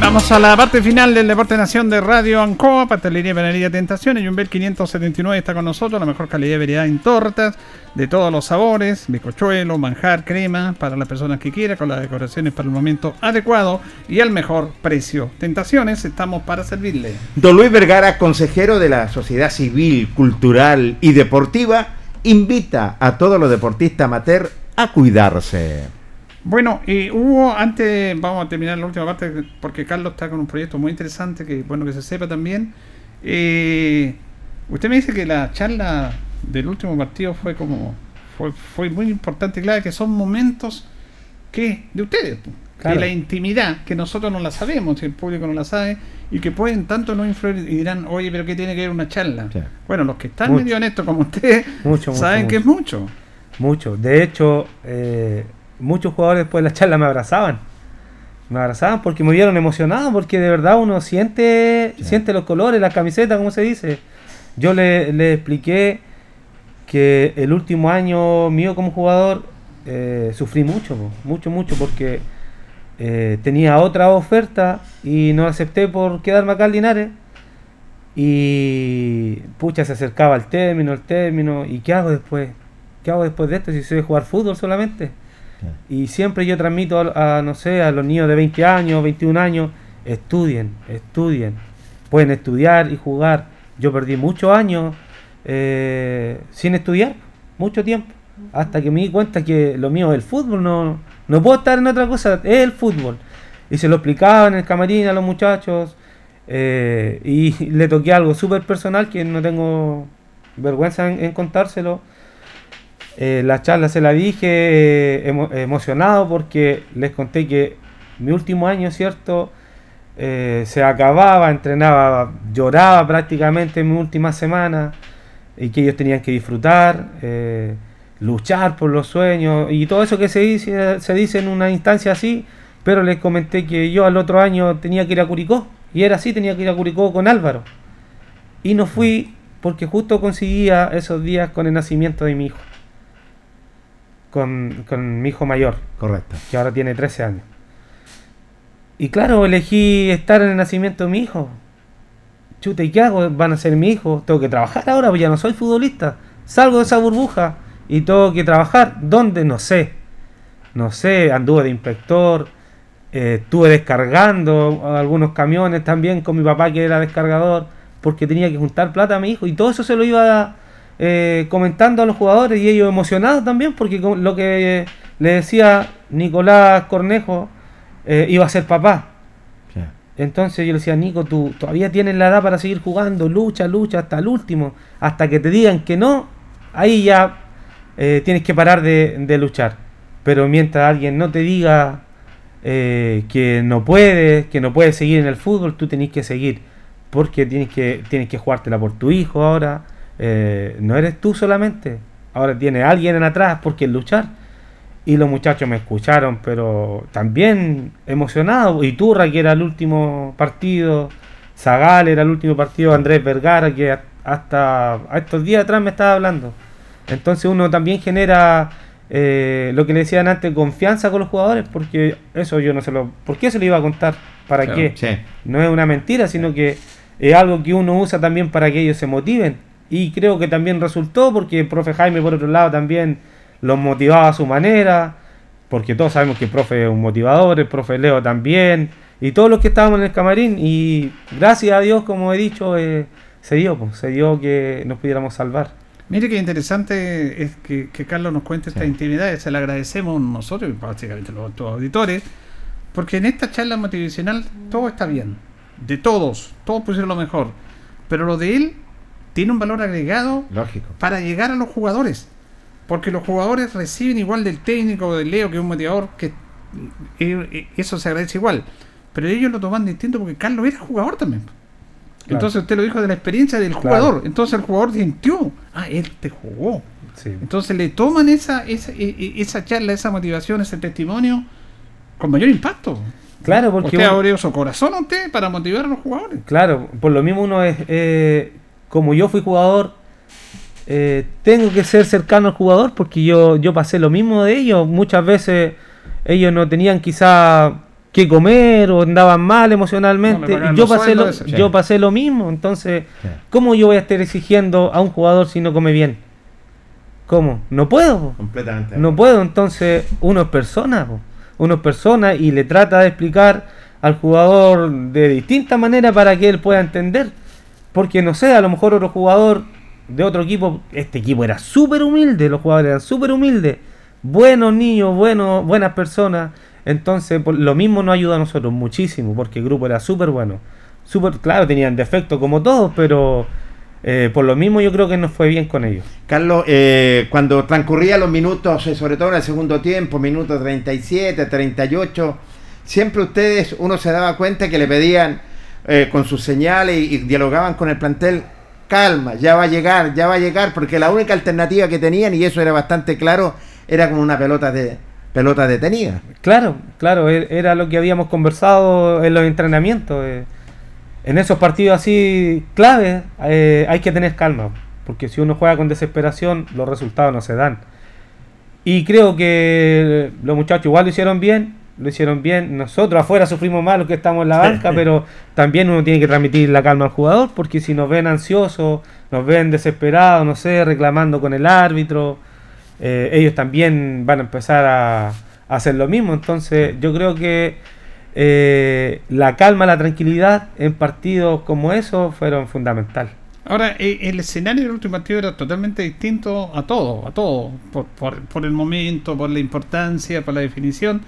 A: Vamos a la parte final del Deporte Nación de Radio Ancoa, Pastelería Panadería Tentaciones. Yumbel 579 está con nosotros, la mejor calidad y variedad en tortas, de todos los sabores, bizcochuelo, manjar, crema, para las personas que quieran, con las decoraciones para el momento adecuado y al mejor precio. Tentaciones, estamos para servirle.
B: Don Luis Vergara, consejero de la Sociedad Civil, Cultural y Deportiva, invita a todos los deportistas amateur a cuidarse.
A: Bueno, y hubo, antes, vamos a terminar la última parte, porque Carlos está con un proyecto muy interesante, que bueno que se sepa también. Eh, usted me dice que la charla del último partido fue como, fue, fue muy importante y clave, que son momentos que, de ustedes, pues,
I: Claro.
A: de la intimidad, que nosotros no la sabemos, el público no la sabe, y que pueden tanto no influir y dirán, oye, pero ¿qué tiene que ver una charla? Bueno, los que están
I: Mucho.
A: medio honestos como usted,
I: Mucho, [laughs] mucho,
A: saben que es mucho.
I: Mucho. De hecho, eh, muchos jugadores después de la charla me abrazaban. Me abrazaban porque me vieron emocionado, porque de verdad uno siente, siente los colores, la camiseta, como se dice. Yo le, le expliqué que el último año mío como jugador eh, sufrí mucho, mucho, mucho, porque eh, tenía otra oferta y no acepté por quedarme acá en Linares. Y pucha, se acercaba el término, el término. ¿Y qué hago después? ¿Qué hago después de esto si sé jugar fútbol solamente? Y siempre yo transmito a, no sé, a los niños de 20 años, 21 años, estudien, estudien. Pueden estudiar y jugar. Yo perdí muchos años eh, sin estudiar, mucho tiempo, hasta que me di cuenta que lo mío es el fútbol, no, no puedo estar en otra cosa, es el fútbol. Y se lo explicaba en el camarín a los muchachos, eh, y [laughs] le toqué algo súper personal que no tengo vergüenza en, en contárselo. Eh, la charla se la dije eh, emo- emocionado porque les conté que mi último año, ¿cierto? Eh, se acababa, entrenaba, lloraba prácticamente en mi última semana y que ellos tenían que disfrutar, eh, luchar por los sueños y todo eso que se dice, se dice en una instancia así, pero les comenté que yo al otro año tenía que ir a Curicó y era así, tenía que ir a Curicó con Álvaro y no fui porque justo coincidía esos días con el nacimiento de mi hijo, con, con mi hijo mayor,
B: Correcto.
I: que ahora tiene 13 años. Y claro, elegí estar en el nacimiento de mi hijo. Chuta, ¿y qué hago? Van a ser mi hijo. Tengo que trabajar ahora, pues ya no soy futbolista. Salgo de esa burbuja y tengo que trabajar. ¿Dónde? No sé. No sé, anduve de inspector. eh, estuve descargando algunos camiones también con mi papá que era descargador. Porque tenía que juntar plata a mi hijo. Y todo eso se lo iba eh, comentando a los jugadores y ellos emocionados también. Porque lo que le decía Nicolás Cornejo eh, iba a ser papá. Entonces yo le decía, Nico, tú todavía tienes la edad para seguir jugando, lucha, lucha hasta el último, hasta que te digan que no, ahí ya eh, tienes que parar de, de luchar. Pero mientras alguien no te diga eh, que no puedes, que no puedes seguir en el fútbol, tú tenés que seguir, porque tienes que, tienes que jugártela por tu hijo ahora, eh, no eres tú solamente, ahora tiene alguien en atrás porque luchar. Y los muchachos me escucharon, pero también emocionados. Y Turra, que era el último partido. Zagal era el último partido. Andrés Vergara, que hasta estos días atrás me estaba hablando. Entonces uno también genera eh, lo que le decían antes, confianza con los jugadores, porque eso yo no se lo... ¿Por qué se lo iba a contar? ¿Para
B: Claro,
I: qué?
B: sí.
I: No es una mentira, sino que es algo que uno usa también para que ellos se motiven. Y creo que también resultó, porque el profe Jaime, por otro lado, también los motivaba a su manera, porque todos sabemos que el profe es un motivador, el profe Leo también, y todos los que estábamos en el camarín, y gracias a Dios, como he dicho, eh, se dio, pues, se dio que nos pudiéramos salvar.
A: Mire qué interesante es que, que Carlos nos cuente esta intimidad, se le agradecemos nosotros y básicamente los, los auditores, porque en esta charla motivacional todo está bien, de todos, todos pusieron lo mejor, pero lo de él tiene un valor agregado
B: Lógico.
A: para llegar a los jugadores, porque los jugadores reciben igual del técnico o del Leo, que es un motivador, que eh, eh, eso se agradece igual, pero ellos lo toman distinto porque Carlos era jugador también.
I: Claro.
A: Entonces usted lo dijo de la experiencia del
I: Claro.
A: jugador. Entonces el jugador sintió, ah, él te jugó. Entonces le toman esa, esa, e- e- esa charla, esa motivación, ese testimonio con mayor impacto.
I: Claro, porque
A: usted
I: uno-
A: abrió su corazón a usted para motivar a los jugadores.
I: Claro, por lo mismo uno es, eh, como yo fui jugador, eh, tengo que ser cercano al jugador porque yo, yo pasé lo mismo de ellos. Muchas veces ellos no tenían quizá que comer o andaban mal emocionalmente. y yo pasé, lo,
A: eso.
I: yo
A: Sí.
I: pasé lo mismo. Entonces,
B: Sí.
I: ¿cómo yo voy a estar exigiendo a un jugador si no come bien? ¿Cómo? No puedo.
B: Completamente.
I: No puedo, entonces uno es persona, po. uno es persona y le trata de explicar al jugador de distinta manera para que él pueda entender. Porque no sé, a lo mejor otro jugador de otro equipo, este equipo era súper humilde, los jugadores eran súper humildes, buenos niños, buenos, buenas personas. Entonces, por- lo mismo nos ayuda a nosotros muchísimo, porque el grupo era súper bueno. Súper, claro, tenían defectos como todos, pero eh, por lo mismo yo creo que nos fue bien con ellos.
B: Carlos, eh, cuando transcurrían los minutos, eh, sobre todo en el segundo tiempo, minutos 37, 38, siempre ustedes, uno se daba cuenta que le pedían eh, con sus señales y, dialogaban con el plantel, calma, ya va a llegar, ya va a llegar, porque la única alternativa que tenían, y eso era bastante claro, era con una pelota de pelota detenida.
I: Claro, claro, e- era lo que habíamos conversado en los entrenamientos. eh. En esos partidos así claves eh, hay que tener calma, porque si uno juega con desesperación los resultados no se dan. Y creo que los muchachos igual lo hicieron bien, lo hicieron bien. Nosotros afuera sufrimos más los que estamos en la banca, pero también uno tiene que transmitir la calma al jugador, porque si nos ven ansiosos, nos ven desesperados, no sé, reclamando con el árbitro, eh, ellos también van a empezar a, a hacer lo mismo. Entonces yo creo que eh, la calma, la tranquilidad en partidos como esos fueron fundamental.
A: Ahora, eh, el escenario del último partido era totalmente distinto a todo, a todo, por, por, por el momento, por la importancia, por la definición,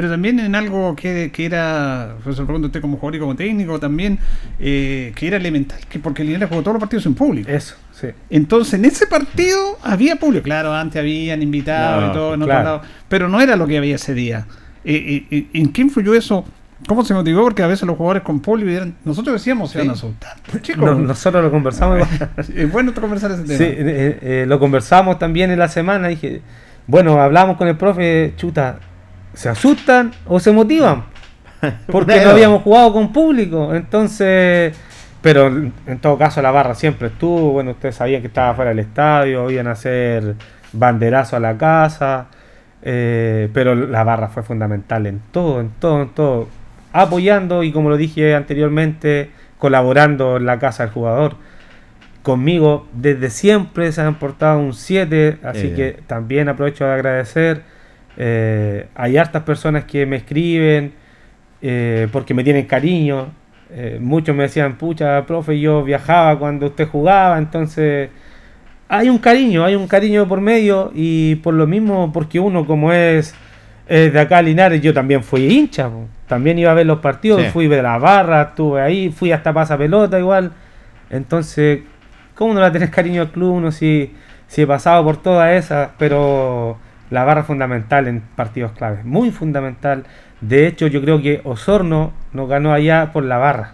A: pero también en algo que, que era, pues se lo pregunto a usted como jugador y como técnico también, eh, que era elemental, que porque Linares jugó todos los partidos sin público.
I: Eso, sí.
A: Entonces, en ese partido había público, claro, antes habían invitados
I: No,
A: y todo en
I: claro.
A: otro lado, pero no era lo que había ese día. Eh, eh, ¿En qué influyó eso? ¿Cómo se motivó? Porque a veces los jugadores con público, eran- nosotros decíamos, se van a soltar. [laughs] Chicos,
I: No- nosotros lo conversamos. [laughs]
A: es bueno conversar ese tema.
I: Sí, eh, eh, lo conversamos también en la semana. Dije, bueno, hablamos con el profe, chuta, ¿se asustan o se motivan? [laughs] Porque no habíamos jugado con público. Entonces, pero en en todo caso la barra siempre estuvo. Bueno, ustedes sabían que estaba fuera del estadio, iban a hacer banderazo a la casa. eh, pero la barra fue fundamental en todo, en todo, en todo. Apoyando y como lo dije anteriormente, colaborando en la casa del jugador conmigo desde siempre se han portado un 7, así
B: Eh.
I: que también aprovecho de agradecer. Eh, hay hartas personas que me escriben eh, porque me tienen cariño. Eh, muchos me decían, pucha, profe, yo viajaba cuando usted jugaba, entonces hay un cariño, hay un cariño por medio y por lo mismo, porque uno como es, de acá Linares, yo también fui hincha, po. también iba a ver los partidos,
B: Sí.
I: fui de la barra, estuve ahí, fui hasta pasa pelota igual. Entonces, ¿cómo no la tenés cariño al club uno si, si he pasado por todas esas? Pero la barra fundamental en partidos claves, muy fundamental. De hecho, yo creo que Osorno nos ganó allá por la barra.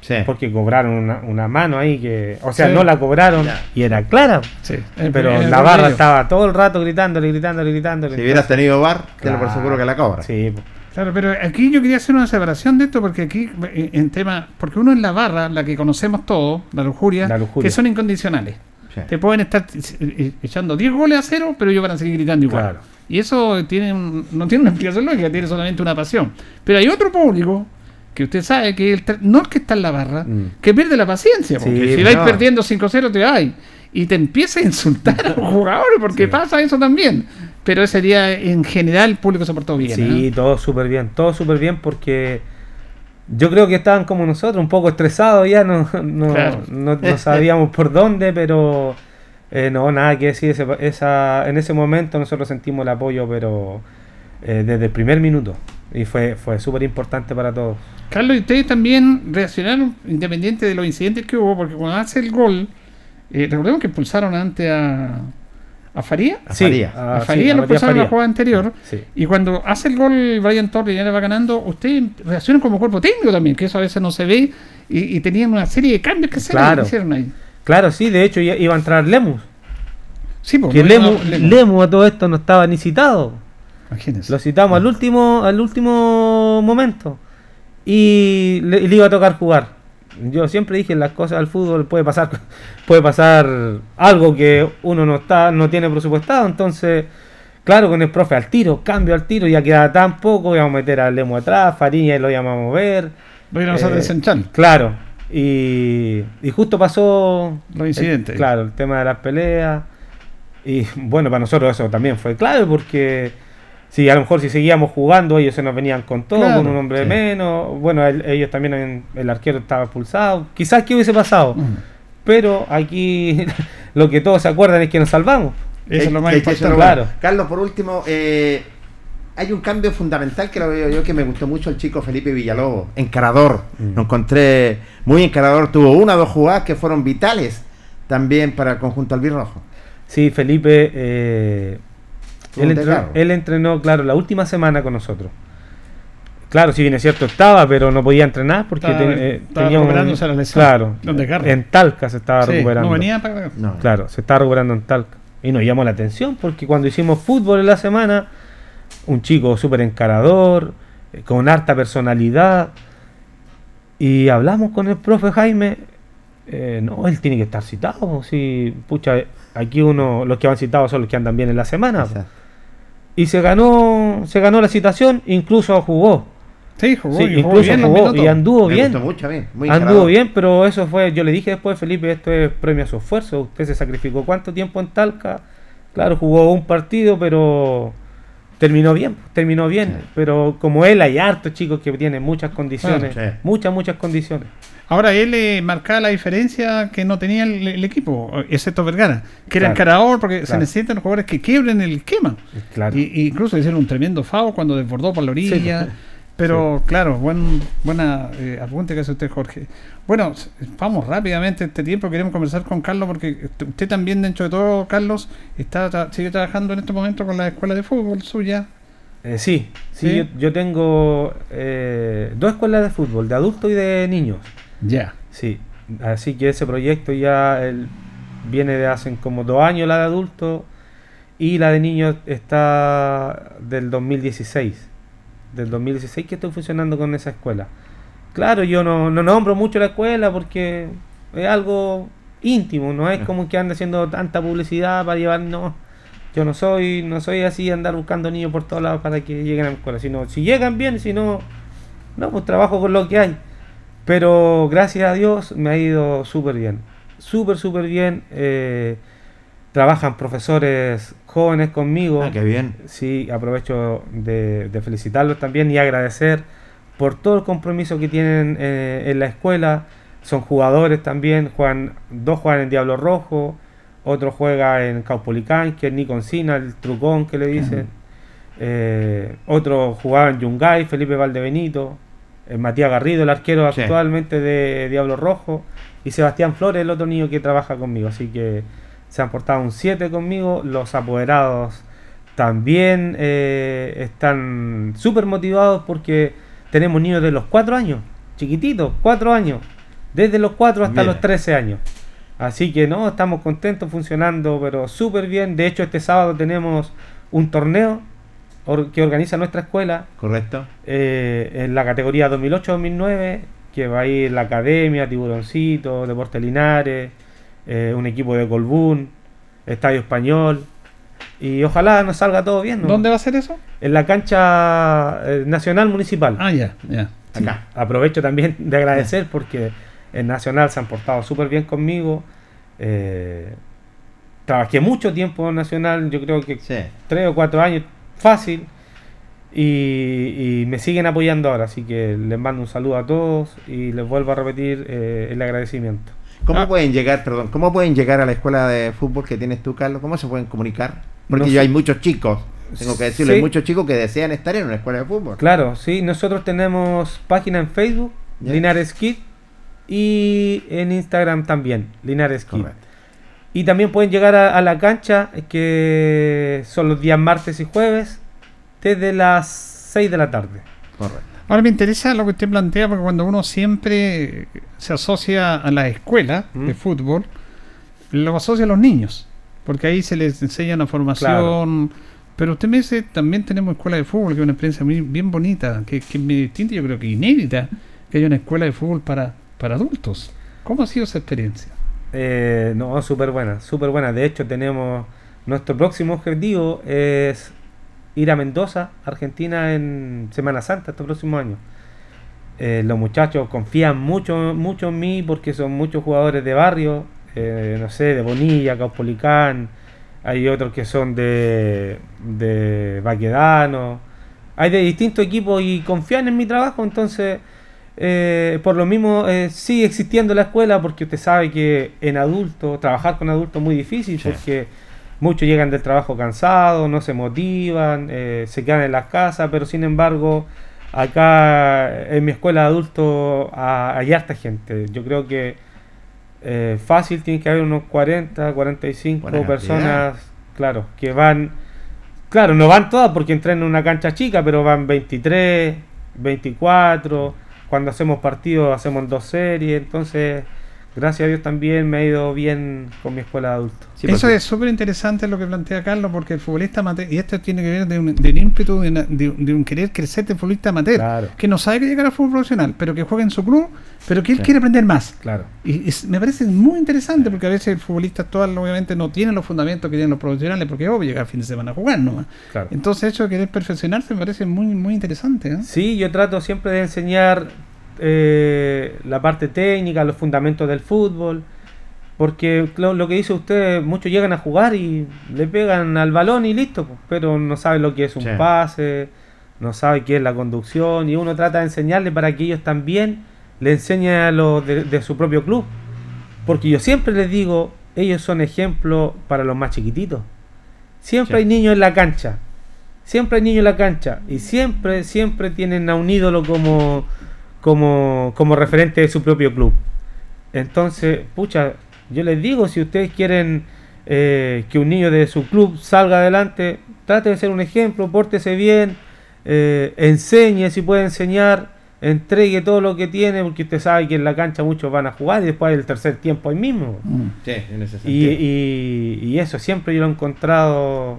B: Sí.
I: Porque cobraron una, una mano ahí que. O sea,
A: Sí.
I: no la cobraron
B: Ya.
I: y era clara.
A: Sí.
I: Pero
A: el
I: la barra estaba todo el rato gritándole, gritándole, gritándole.
B: Si hubieras tenido bar, te lo por
I: Claro.
B: seguro que la cobra.
I: Sí.
A: Claro, pero aquí yo quería hacer una separación de esto porque aquí eh, en tema, porque uno es la barra, la que conocemos todos, la lujuria,
I: La lujuria.
A: que son incondicionales.
B: Sí.
A: Te pueden estar eh, echando 10 goles a cero, pero ellos van a seguir gritando igual.
I: Claro.
A: Y eso tiene un- no tiene una explicación lógica, tiene solamente una pasión. Pero hay otro público que usted sabe que el no es que está en la barra, que pierde la paciencia. Porque
I: Mm. Sí,
A: si vais
I: no.
A: perdiendo 5-0 te vais. Y te empieza a insultar a los [laughs] jugadores porque pasa eso también. Pero ese día en general el público se portó bien.
I: Sí,
A: ¿eh?
I: todo súper bien, todo súper bien porque yo creo que estaban como nosotros, un poco estresados ya, no, no,
A: Claro.
I: no- no sabíamos por dónde, pero eh, no, nada que decir, ese- esa, en ese momento nosotros sentimos el apoyo, pero eh, desde el primer minuto, y fue, fue súper importante para todos.
A: Carlos, y ustedes también reaccionaron independiente de los incidentes que hubo, porque cuando hace el gol, eh, recordemos que expulsaron antes a, a Faría.
B: A Sí, Faría.
A: A
I: a-
A: Faría
I: sí,
A: lo expulsaron en la jugada anterior.
I: Sí.
A: Y cuando hace el gol Brian Torres y ya le va ganando, ustedes reaccionan como cuerpo técnico también, que eso a veces no se ve, y, y tenían una serie de cambios que se
I: Claro.
A: hicieron ahí.
I: Claro, sí, de hecho ya iba a entrar Lemus.
A: Sí, porque
I: que
A: no-
I: Lemus,
A: no- Lemus.
I: Lemus a todo esto no estaba ni citado.
A: Imagínense.
I: Lo citamos al último, al último momento. Y le, y le iba a tocar jugar. Yo siempre dije las cosas del fútbol puede pasar, [laughs] puede pasar algo que uno no está, no tiene presupuestado, entonces claro con el profe al tiro, cambio al tiro, ya queda tan poco, íbamos a meter a Lemo atrás, Fariña lo íbamos a mover.
A: Lo íbamos a.
I: Claro. Y, y justo pasó
A: Los incidentes.
I: el- claro, el tema de las peleas. Y bueno, para nosotros eso también fue clave porque si a lo mejor si seguíamos jugando, ellos se nos venían con todo,
A: Claro,
I: con un hombre
A: sí.
I: menos. Bueno, el- ellos también, en- el arquero estaba expulsado. Quizás que hubiese pasado. Pero aquí [laughs] lo que todos se acuerdan es que nos salvamos.
A: Eso es lo más
B: lo
I: Claro.
B: Carlos, por último, eh, hay un cambio fundamental que lo veo yo que me gustó mucho el chico Felipe Villalobos, encarador.
I: Mm.
B: Lo encontré muy encarador, tuvo una o dos jugadas que fueron vitales también para el conjunto albirrojo.
I: Sí, Felipe, eh, él,
B: un
I: entrenó, él entrenó, claro, la última semana con nosotros. Claro, si bien es cierto, estaba, pero no podía entrenar porque
A: Estaba-
I: ten- eh,
A: estaba
I: tenía un-
A: recuperándose la lesión.
I: Claro,
A: Un desgarro.
I: en Talca se estaba
A: Sí,
I: recuperando.
A: no venía para acá.
B: No.
I: Claro, se estaba recuperando en Talca. Y nos llamó la atención porque cuando hicimos fútbol en la semana, un chico súper encarador, eh, con harta personalidad, y hablamos con el profe Jaime, eh, no, él tiene que estar citado. Si, pucha, aquí uno, los que van citados son los que andan bien en la semana.
B: Exacto.
I: Y se ganó, se ganó la citación, incluso jugó.
A: Sí, jugó,
I: Sí,
A: y jugó
I: incluso
A: bien
I: jugó y anduvo
B: Me
I: bien.
B: gustó mucho muy
I: Anduvo bien, pero eso fue, yo le dije después, Felipe, esto es premio a su esfuerzo. Usted se sacrificó cuánto tiempo en Talca. Claro, jugó un partido, pero terminó bien, terminó bien. Pero como él, hay hartos chicos que tienen muchas condiciones,
B: sí.
I: muchas, muchas condiciones.
A: Ahora él eh, marcaba la diferencia que no tenía el, el equipo, excepto Vergara, que era
I: Claro.
A: encarador porque se necesitan jugadores que quiebren el esquema.
I: Claro.
A: Y, y incluso hicieron un tremendo FAO cuando desbordó por la orilla.
I: Sí.
A: Pero claro, buen, buena eh, apunte que hace usted, Jorge. Bueno, vamos rápidamente este tiempo. Queremos conversar con Carlos porque usted- usted también, dentro de todo, Carlos, está tra- sigue trabajando en este momento con la escuela de fútbol suya.
I: Eh, sí, sí,
A: ¿Sí?
I: Yo, yo tengo eh, dos escuelas de fútbol, de adultos y de niños.
A: Ya.
I: Sí, así que ese proyecto ya el- viene de hace como dos años la de adultos y la de niños está del 2016. Del 2016 que estoy funcionando con esa escuela. Claro, yo no, no nombro mucho la escuela porque es algo íntimo, no es como que ande haciendo tanta publicidad para llevar, no. Yo no soy, no soy así andar buscando niños por todos lados para que lleguen a la escuela, sino si llegan bien, si no, no, pues trabajo con lo que hay. Pero gracias a Dios me ha ido súper bien. Súper, súper bien. eh, trabajan profesores jóvenes conmigo.
B: Ah, qué bien.
I: Sí, aprovecho de, de felicitarlos también y agradecer por todo el compromiso que tienen eh, en la escuela. Son jugadores también, juegan, dos juegan en Diablo Rojo, otro juega en Caupolicán, que es Nico Encina, el trucón que le dicen. Eh, otro jugaba en Yungay, Felipe Valdebenito, Matías Garrido, el arquero
B: Sí.
I: actualmente de Diablo Rojo, y Sebastián Flores, el otro niño que trabaja conmigo. Así que se han portado un 7 conmigo. Los apoderados también eh, están súper motivados porque tenemos niños de los 4 años, chiquititos, 4 años, desde los 4 hasta
B: Bien.
I: los 13 años. Así que no, estamos contentos funcionando, pero súper bien. De hecho, este sábado tenemos un torneo or- que organiza nuestra escuela
B: Correcto.
I: eh, en la categoría 2008-2009, que va a ir la Academia, Tiburoncito, Deportes Linares, eh, un equipo de Colbún, Estadio Español. Y ojalá nos salga todo bien. ¿no?
A: ¿Dónde va a ser eso?
I: En la cancha eh, nacional municipal.
A: Ah, ya, ya.
I: Sí. Aprovecho también [laughs] de agradecer porque en Nacional se han portado súper bien conmigo. Eh, trabajé mucho tiempo en Nacional, yo creo que tres o cuatro años, fácil. Y, y me siguen apoyando ahora, así que les mando un saludo a todos y les vuelvo a repetir eh, el agradecimiento.
B: ¿Cómo
A: Ah.
B: pueden llegar, perdón, cómo pueden llegar a la escuela de fútbol que tienes tú, Carlos? ¿Cómo se pueden comunicar? Porque
I: No
B: ya
I: sé.
B: hay muchos chicos, tengo que decirlo,
I: Sí.
B: hay muchos chicos que desean estar en una escuela de fútbol.
I: Claro, sí, nosotros tenemos página en Facebook,
B: Ya.
I: Linares Kid, y en Instagram también, Linares Kid. Y también pueden llegar a, a la cancha, que son los días martes y jueves, desde las 6 de la tarde.
B: Correcto.
A: Ahora me interesa lo que usted plantea, porque cuando uno siempre se asocia a la escuela
I: ¿Mm?
A: de fútbol, lo asocia a los niños, porque ahí se les enseña una formación. Pero usted me dice, también tenemos escuela de fútbol, que es una experiencia muy, bien bonita, que, que es muy distinta, yo creo que inédita, que haya una escuela de fútbol para, para adultos. ¿Cómo ha sido esa experiencia?
I: Eh, no, súper buena, súper buena. De hecho, tenemos nuestro próximo objetivo es ir a Mendoza, Argentina, en Semana Santa, este próximo año. Eh, los muchachos confían mucho, mucho en mí porque son muchos jugadores de barrio, eh, no sé, de Bonilla, Caupolicán, hay otros que son de, de Baquedano, hay de distintos equipos y confían en mi trabajo, entonces eh, por lo mismo eh, sigue existiendo la escuela porque usted sabe que en adultos, trabajar con adultos es muy difícil porque muchos llegan del trabajo cansados, no se motivan, eh, se quedan en las casas, pero sin embargo acá en mi escuela de adultos ha- hay harta gente. Yo creo que eh, fácil tiene que haber unos 40, 45
B: Buena
I: personas, claro, que van, claro, no van todas porque entran en una cancha chica, pero van 23, 24, cuando hacemos partidos hacemos dos series, entonces gracias a Dios también me ha ido bien con mi escuela de adultos.
A: Eso es súper interesante lo que plantea Carlos, porque el futbolista amateur, y esto tiene que ver de un, del ímpetu de, una- de un- de un querer crecer del futbolista amateur, que no sabe que llegar al fútbol profesional, pero que juega en su club, pero que él
I: Sí.
A: quiere aprender más.
I: Claro.
A: Y es- me parece muy interesante, porque a veces el futbolista actual obviamente no tiene los fundamentos que tienen los profesionales, porque obvio llega a fin de semana a jugar nomás.
I: Claro.
A: Entonces, eso de querer perfeccionarse me parece muy, muy interesante. ¿eh?
I: Sí, yo trato siempre de enseñar eh, la parte técnica, los fundamentos del fútbol, porque lo, lo que dice usted, muchos llegan a jugar y le pegan al balón y listo, pues, pero no saben lo que es un
B: Sí.
I: pase, no saben qué es la conducción, y uno trata de enseñarles para que ellos también le enseñen a los de, de su propio club, porque yo siempre les digo, ellos son ejemplo para los más chiquititos. Siempre
B: Sí.
I: hay niños en la cancha. Siempre hay niños en la cancha. Y siempre, siempre tienen a un ídolo como, como, como referente de su propio club. Entonces, pucha, yo les digo, si ustedes quieren eh, que un niño de su club salga adelante, trate de ser un ejemplo, pórtese bien, eh, enseñe si puede enseñar, entregue todo lo que tiene, porque usted sabe que en la cancha muchos van a jugar y después el tercer tiempo ahí mismo.
B: Sí, en ese
I: y- y eso siempre yo lo he encontrado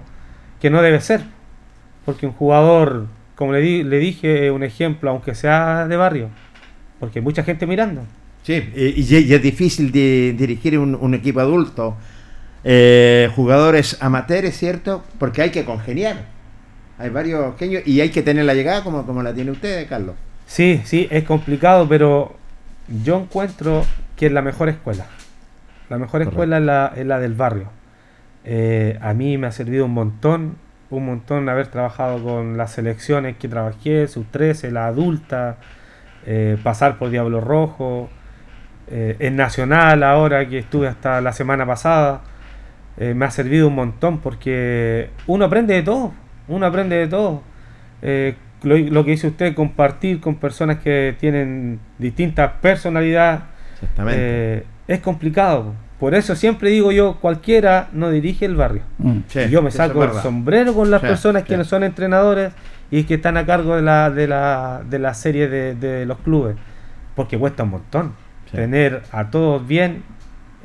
I: que no debe ser. Porque un jugador, como le, di- le dije, un ejemplo, aunque sea de barrio, porque hay mucha gente mirando.
B: Sí, y, es difícil de dirigir un, un equipo adulto. Eh, jugadores amateurs, ¿cierto? Porque hay que congeniar. Hay varios genios y hay que tener la llegada como, como la tiene usted, Carlos.
I: Sí, sí, es complicado, pero yo encuentro que es la mejor escuela. La mejor
B: Correcto.
I: escuela es la, es la del barrio. Eh, a mí me ha servido un montón, un montón haber trabajado con las selecciones que trabajé, sus 13, la adulta, eh, pasar por Diablo Rojo, eh, en Nacional ahora que estuve hasta la semana pasada. eh, me ha servido un montón porque uno aprende de todo, uno aprende de todo. Eh, lo, lo que dice usted, compartir con personas que tienen distintas personalidades, es complicado. Por eso siempre digo yo, cualquiera no dirige el barrio.
A: Mm.
B: Sí,
I: Y yo me saco el sombrero con las
B: Sí,
I: personas que
B: sí.
I: no son entrenadores y que están a cargo de la, de la, de la serie de, de los clubes. Porque cuesta un montón.
B: Sí.
I: Tener a todos bien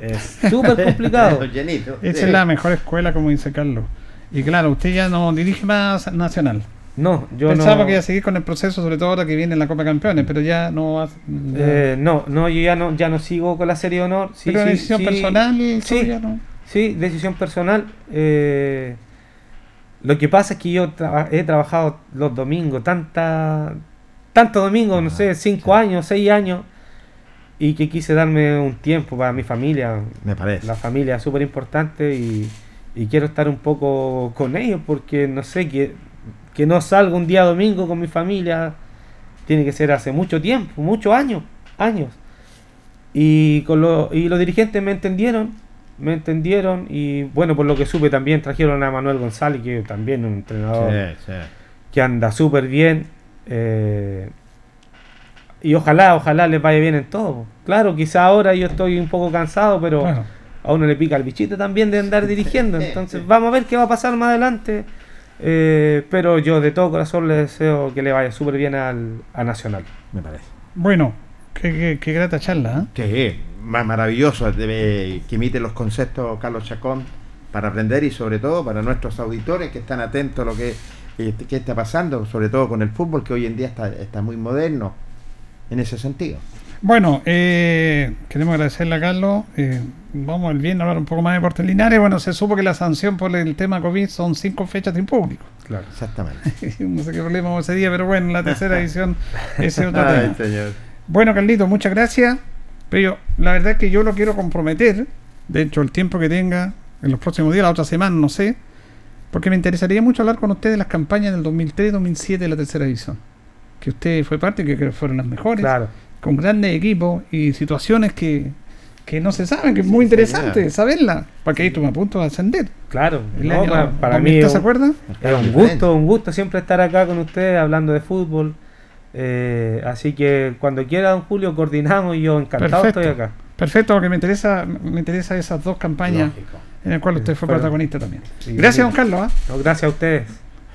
I: es [laughs] súper complicado.
A: Esa
B: sí.
A: es la mejor escuela, como dice Carlos. Y claro, usted ya no dirige más Nacional.
I: No, yo
A: Pensaba
I: no.
A: que iba a seguir con el proceso, sobre todo ahora que viene la Copa Campeones, pero ya no va. ya-
I: Eh, no, no, yo ya no, ya no sigo con la serie de honor. Sí,
A: pero
I: sí,
A: decisión
I: sí,
A: personal
I: sí,
A: ¿no?
I: Sí, decisión personal. eh, Lo que pasa es que yo he trabajado los domingos, tanta, tantos domingos, no sé, cinco años, seis años, y que quise darme un tiempo para mi familia.
B: Me parece.
I: La familia es súper importante y, y quiero estar un poco con ellos porque no sé, que, que no salga un día domingo con mi familia, tiene que ser hace mucho tiempo, muchos años, años. Y, con lo- y los dirigentes me entendieron, me entendieron y bueno, por lo que supe también trajeron a Manuel González, que también es un entrenador
B: Sí, sí.
I: que anda súper bien. eh, y ojalá, ojalá les vaya bien en todo. Claro, quizá ahora yo estoy un poco cansado, pero a uno le pica el bichito también de andar dirigiendo. [laughs] Entonces vamos a ver qué va a pasar más adelante. Eh, pero yo de todo corazón le deseo que le vaya súper bien al, a Nacional.
B: Me parece.
A: Bueno, qué, qué- qué grata charla, ¿eh?
B: Sí, más maravilloso debe, que imite los conceptos Carlos Chacón para aprender y sobre todo para nuestros auditores que están atentos a lo que, eh, que está pasando, sobre todo con el fútbol que hoy en día está, está muy moderno en ese sentido.
A: Bueno, eh, queremos agradecerle a Carlos. eh, vamos el viernes a hablar un poco más de Deportes Linares. Bueno, se supo que la sanción por el tema COVID son cinco fechas sin público.
I: Claro.
B: Exactamente. [laughs]
A: no sé qué problema hubo ese día, pero bueno, la tercera edición ese es otro [laughs]
B: Ay,
A: tema.
B: señor.
A: Bueno, Carlito, muchas gracias. Pero yo, la verdad es que yo lo quiero comprometer, dentro del tiempo que tenga, en los próximos días, la otra semana, no sé, porque me interesaría mucho hablar con usted de las campañas del 2003-2007 de la tercera división. Que usted fue parte, que creo que fueron las mejores,
I: Claro.
A: Con grandes equipos y situaciones que, que no se saben, que es muy interesante saberla, porque ahí estuve a punto de ascender.
I: Claro,
A: El
I: no,
A: año
I: para, para mí
A: 2003,
I: es
A: ¿se
I: un-
A: acuerda?
I: es un gusto, un gusto siempre estar acá con ustedes hablando de fútbol. Eh, así que cuando quiera, don Julio, coordinamos y yo encantado
A: Perfecto.
I: estoy acá.
A: Perfecto, porque me interesa, me interesa esas dos campañas
I: Lógico.
A: en las cuales usted fue protagonista también.
I: Sí,
A: Gracias, don Carlos. ¿ah?
I: No, gracias a ustedes.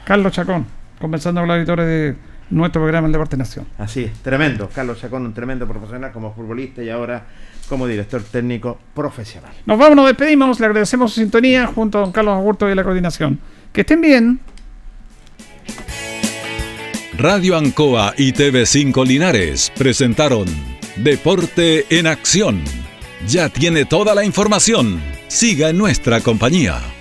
A: Carlos Chacón, conversando con los auditores de nuestro programa El Deporte Nación.
B: Así es, tremendo. Carlos Chacón, un tremendo profesional como futbolista y ahora como director técnico profesional.
A: Nos vamos, nos despedimos, le agradecemos su sintonía junto a don Carlos Agurto y la coordinación. Que estén bien.
H: Radio Ancoa y TV5 Linares presentaron Deporte en Acción. Ya tiene toda la información. Siga en nuestra compañía.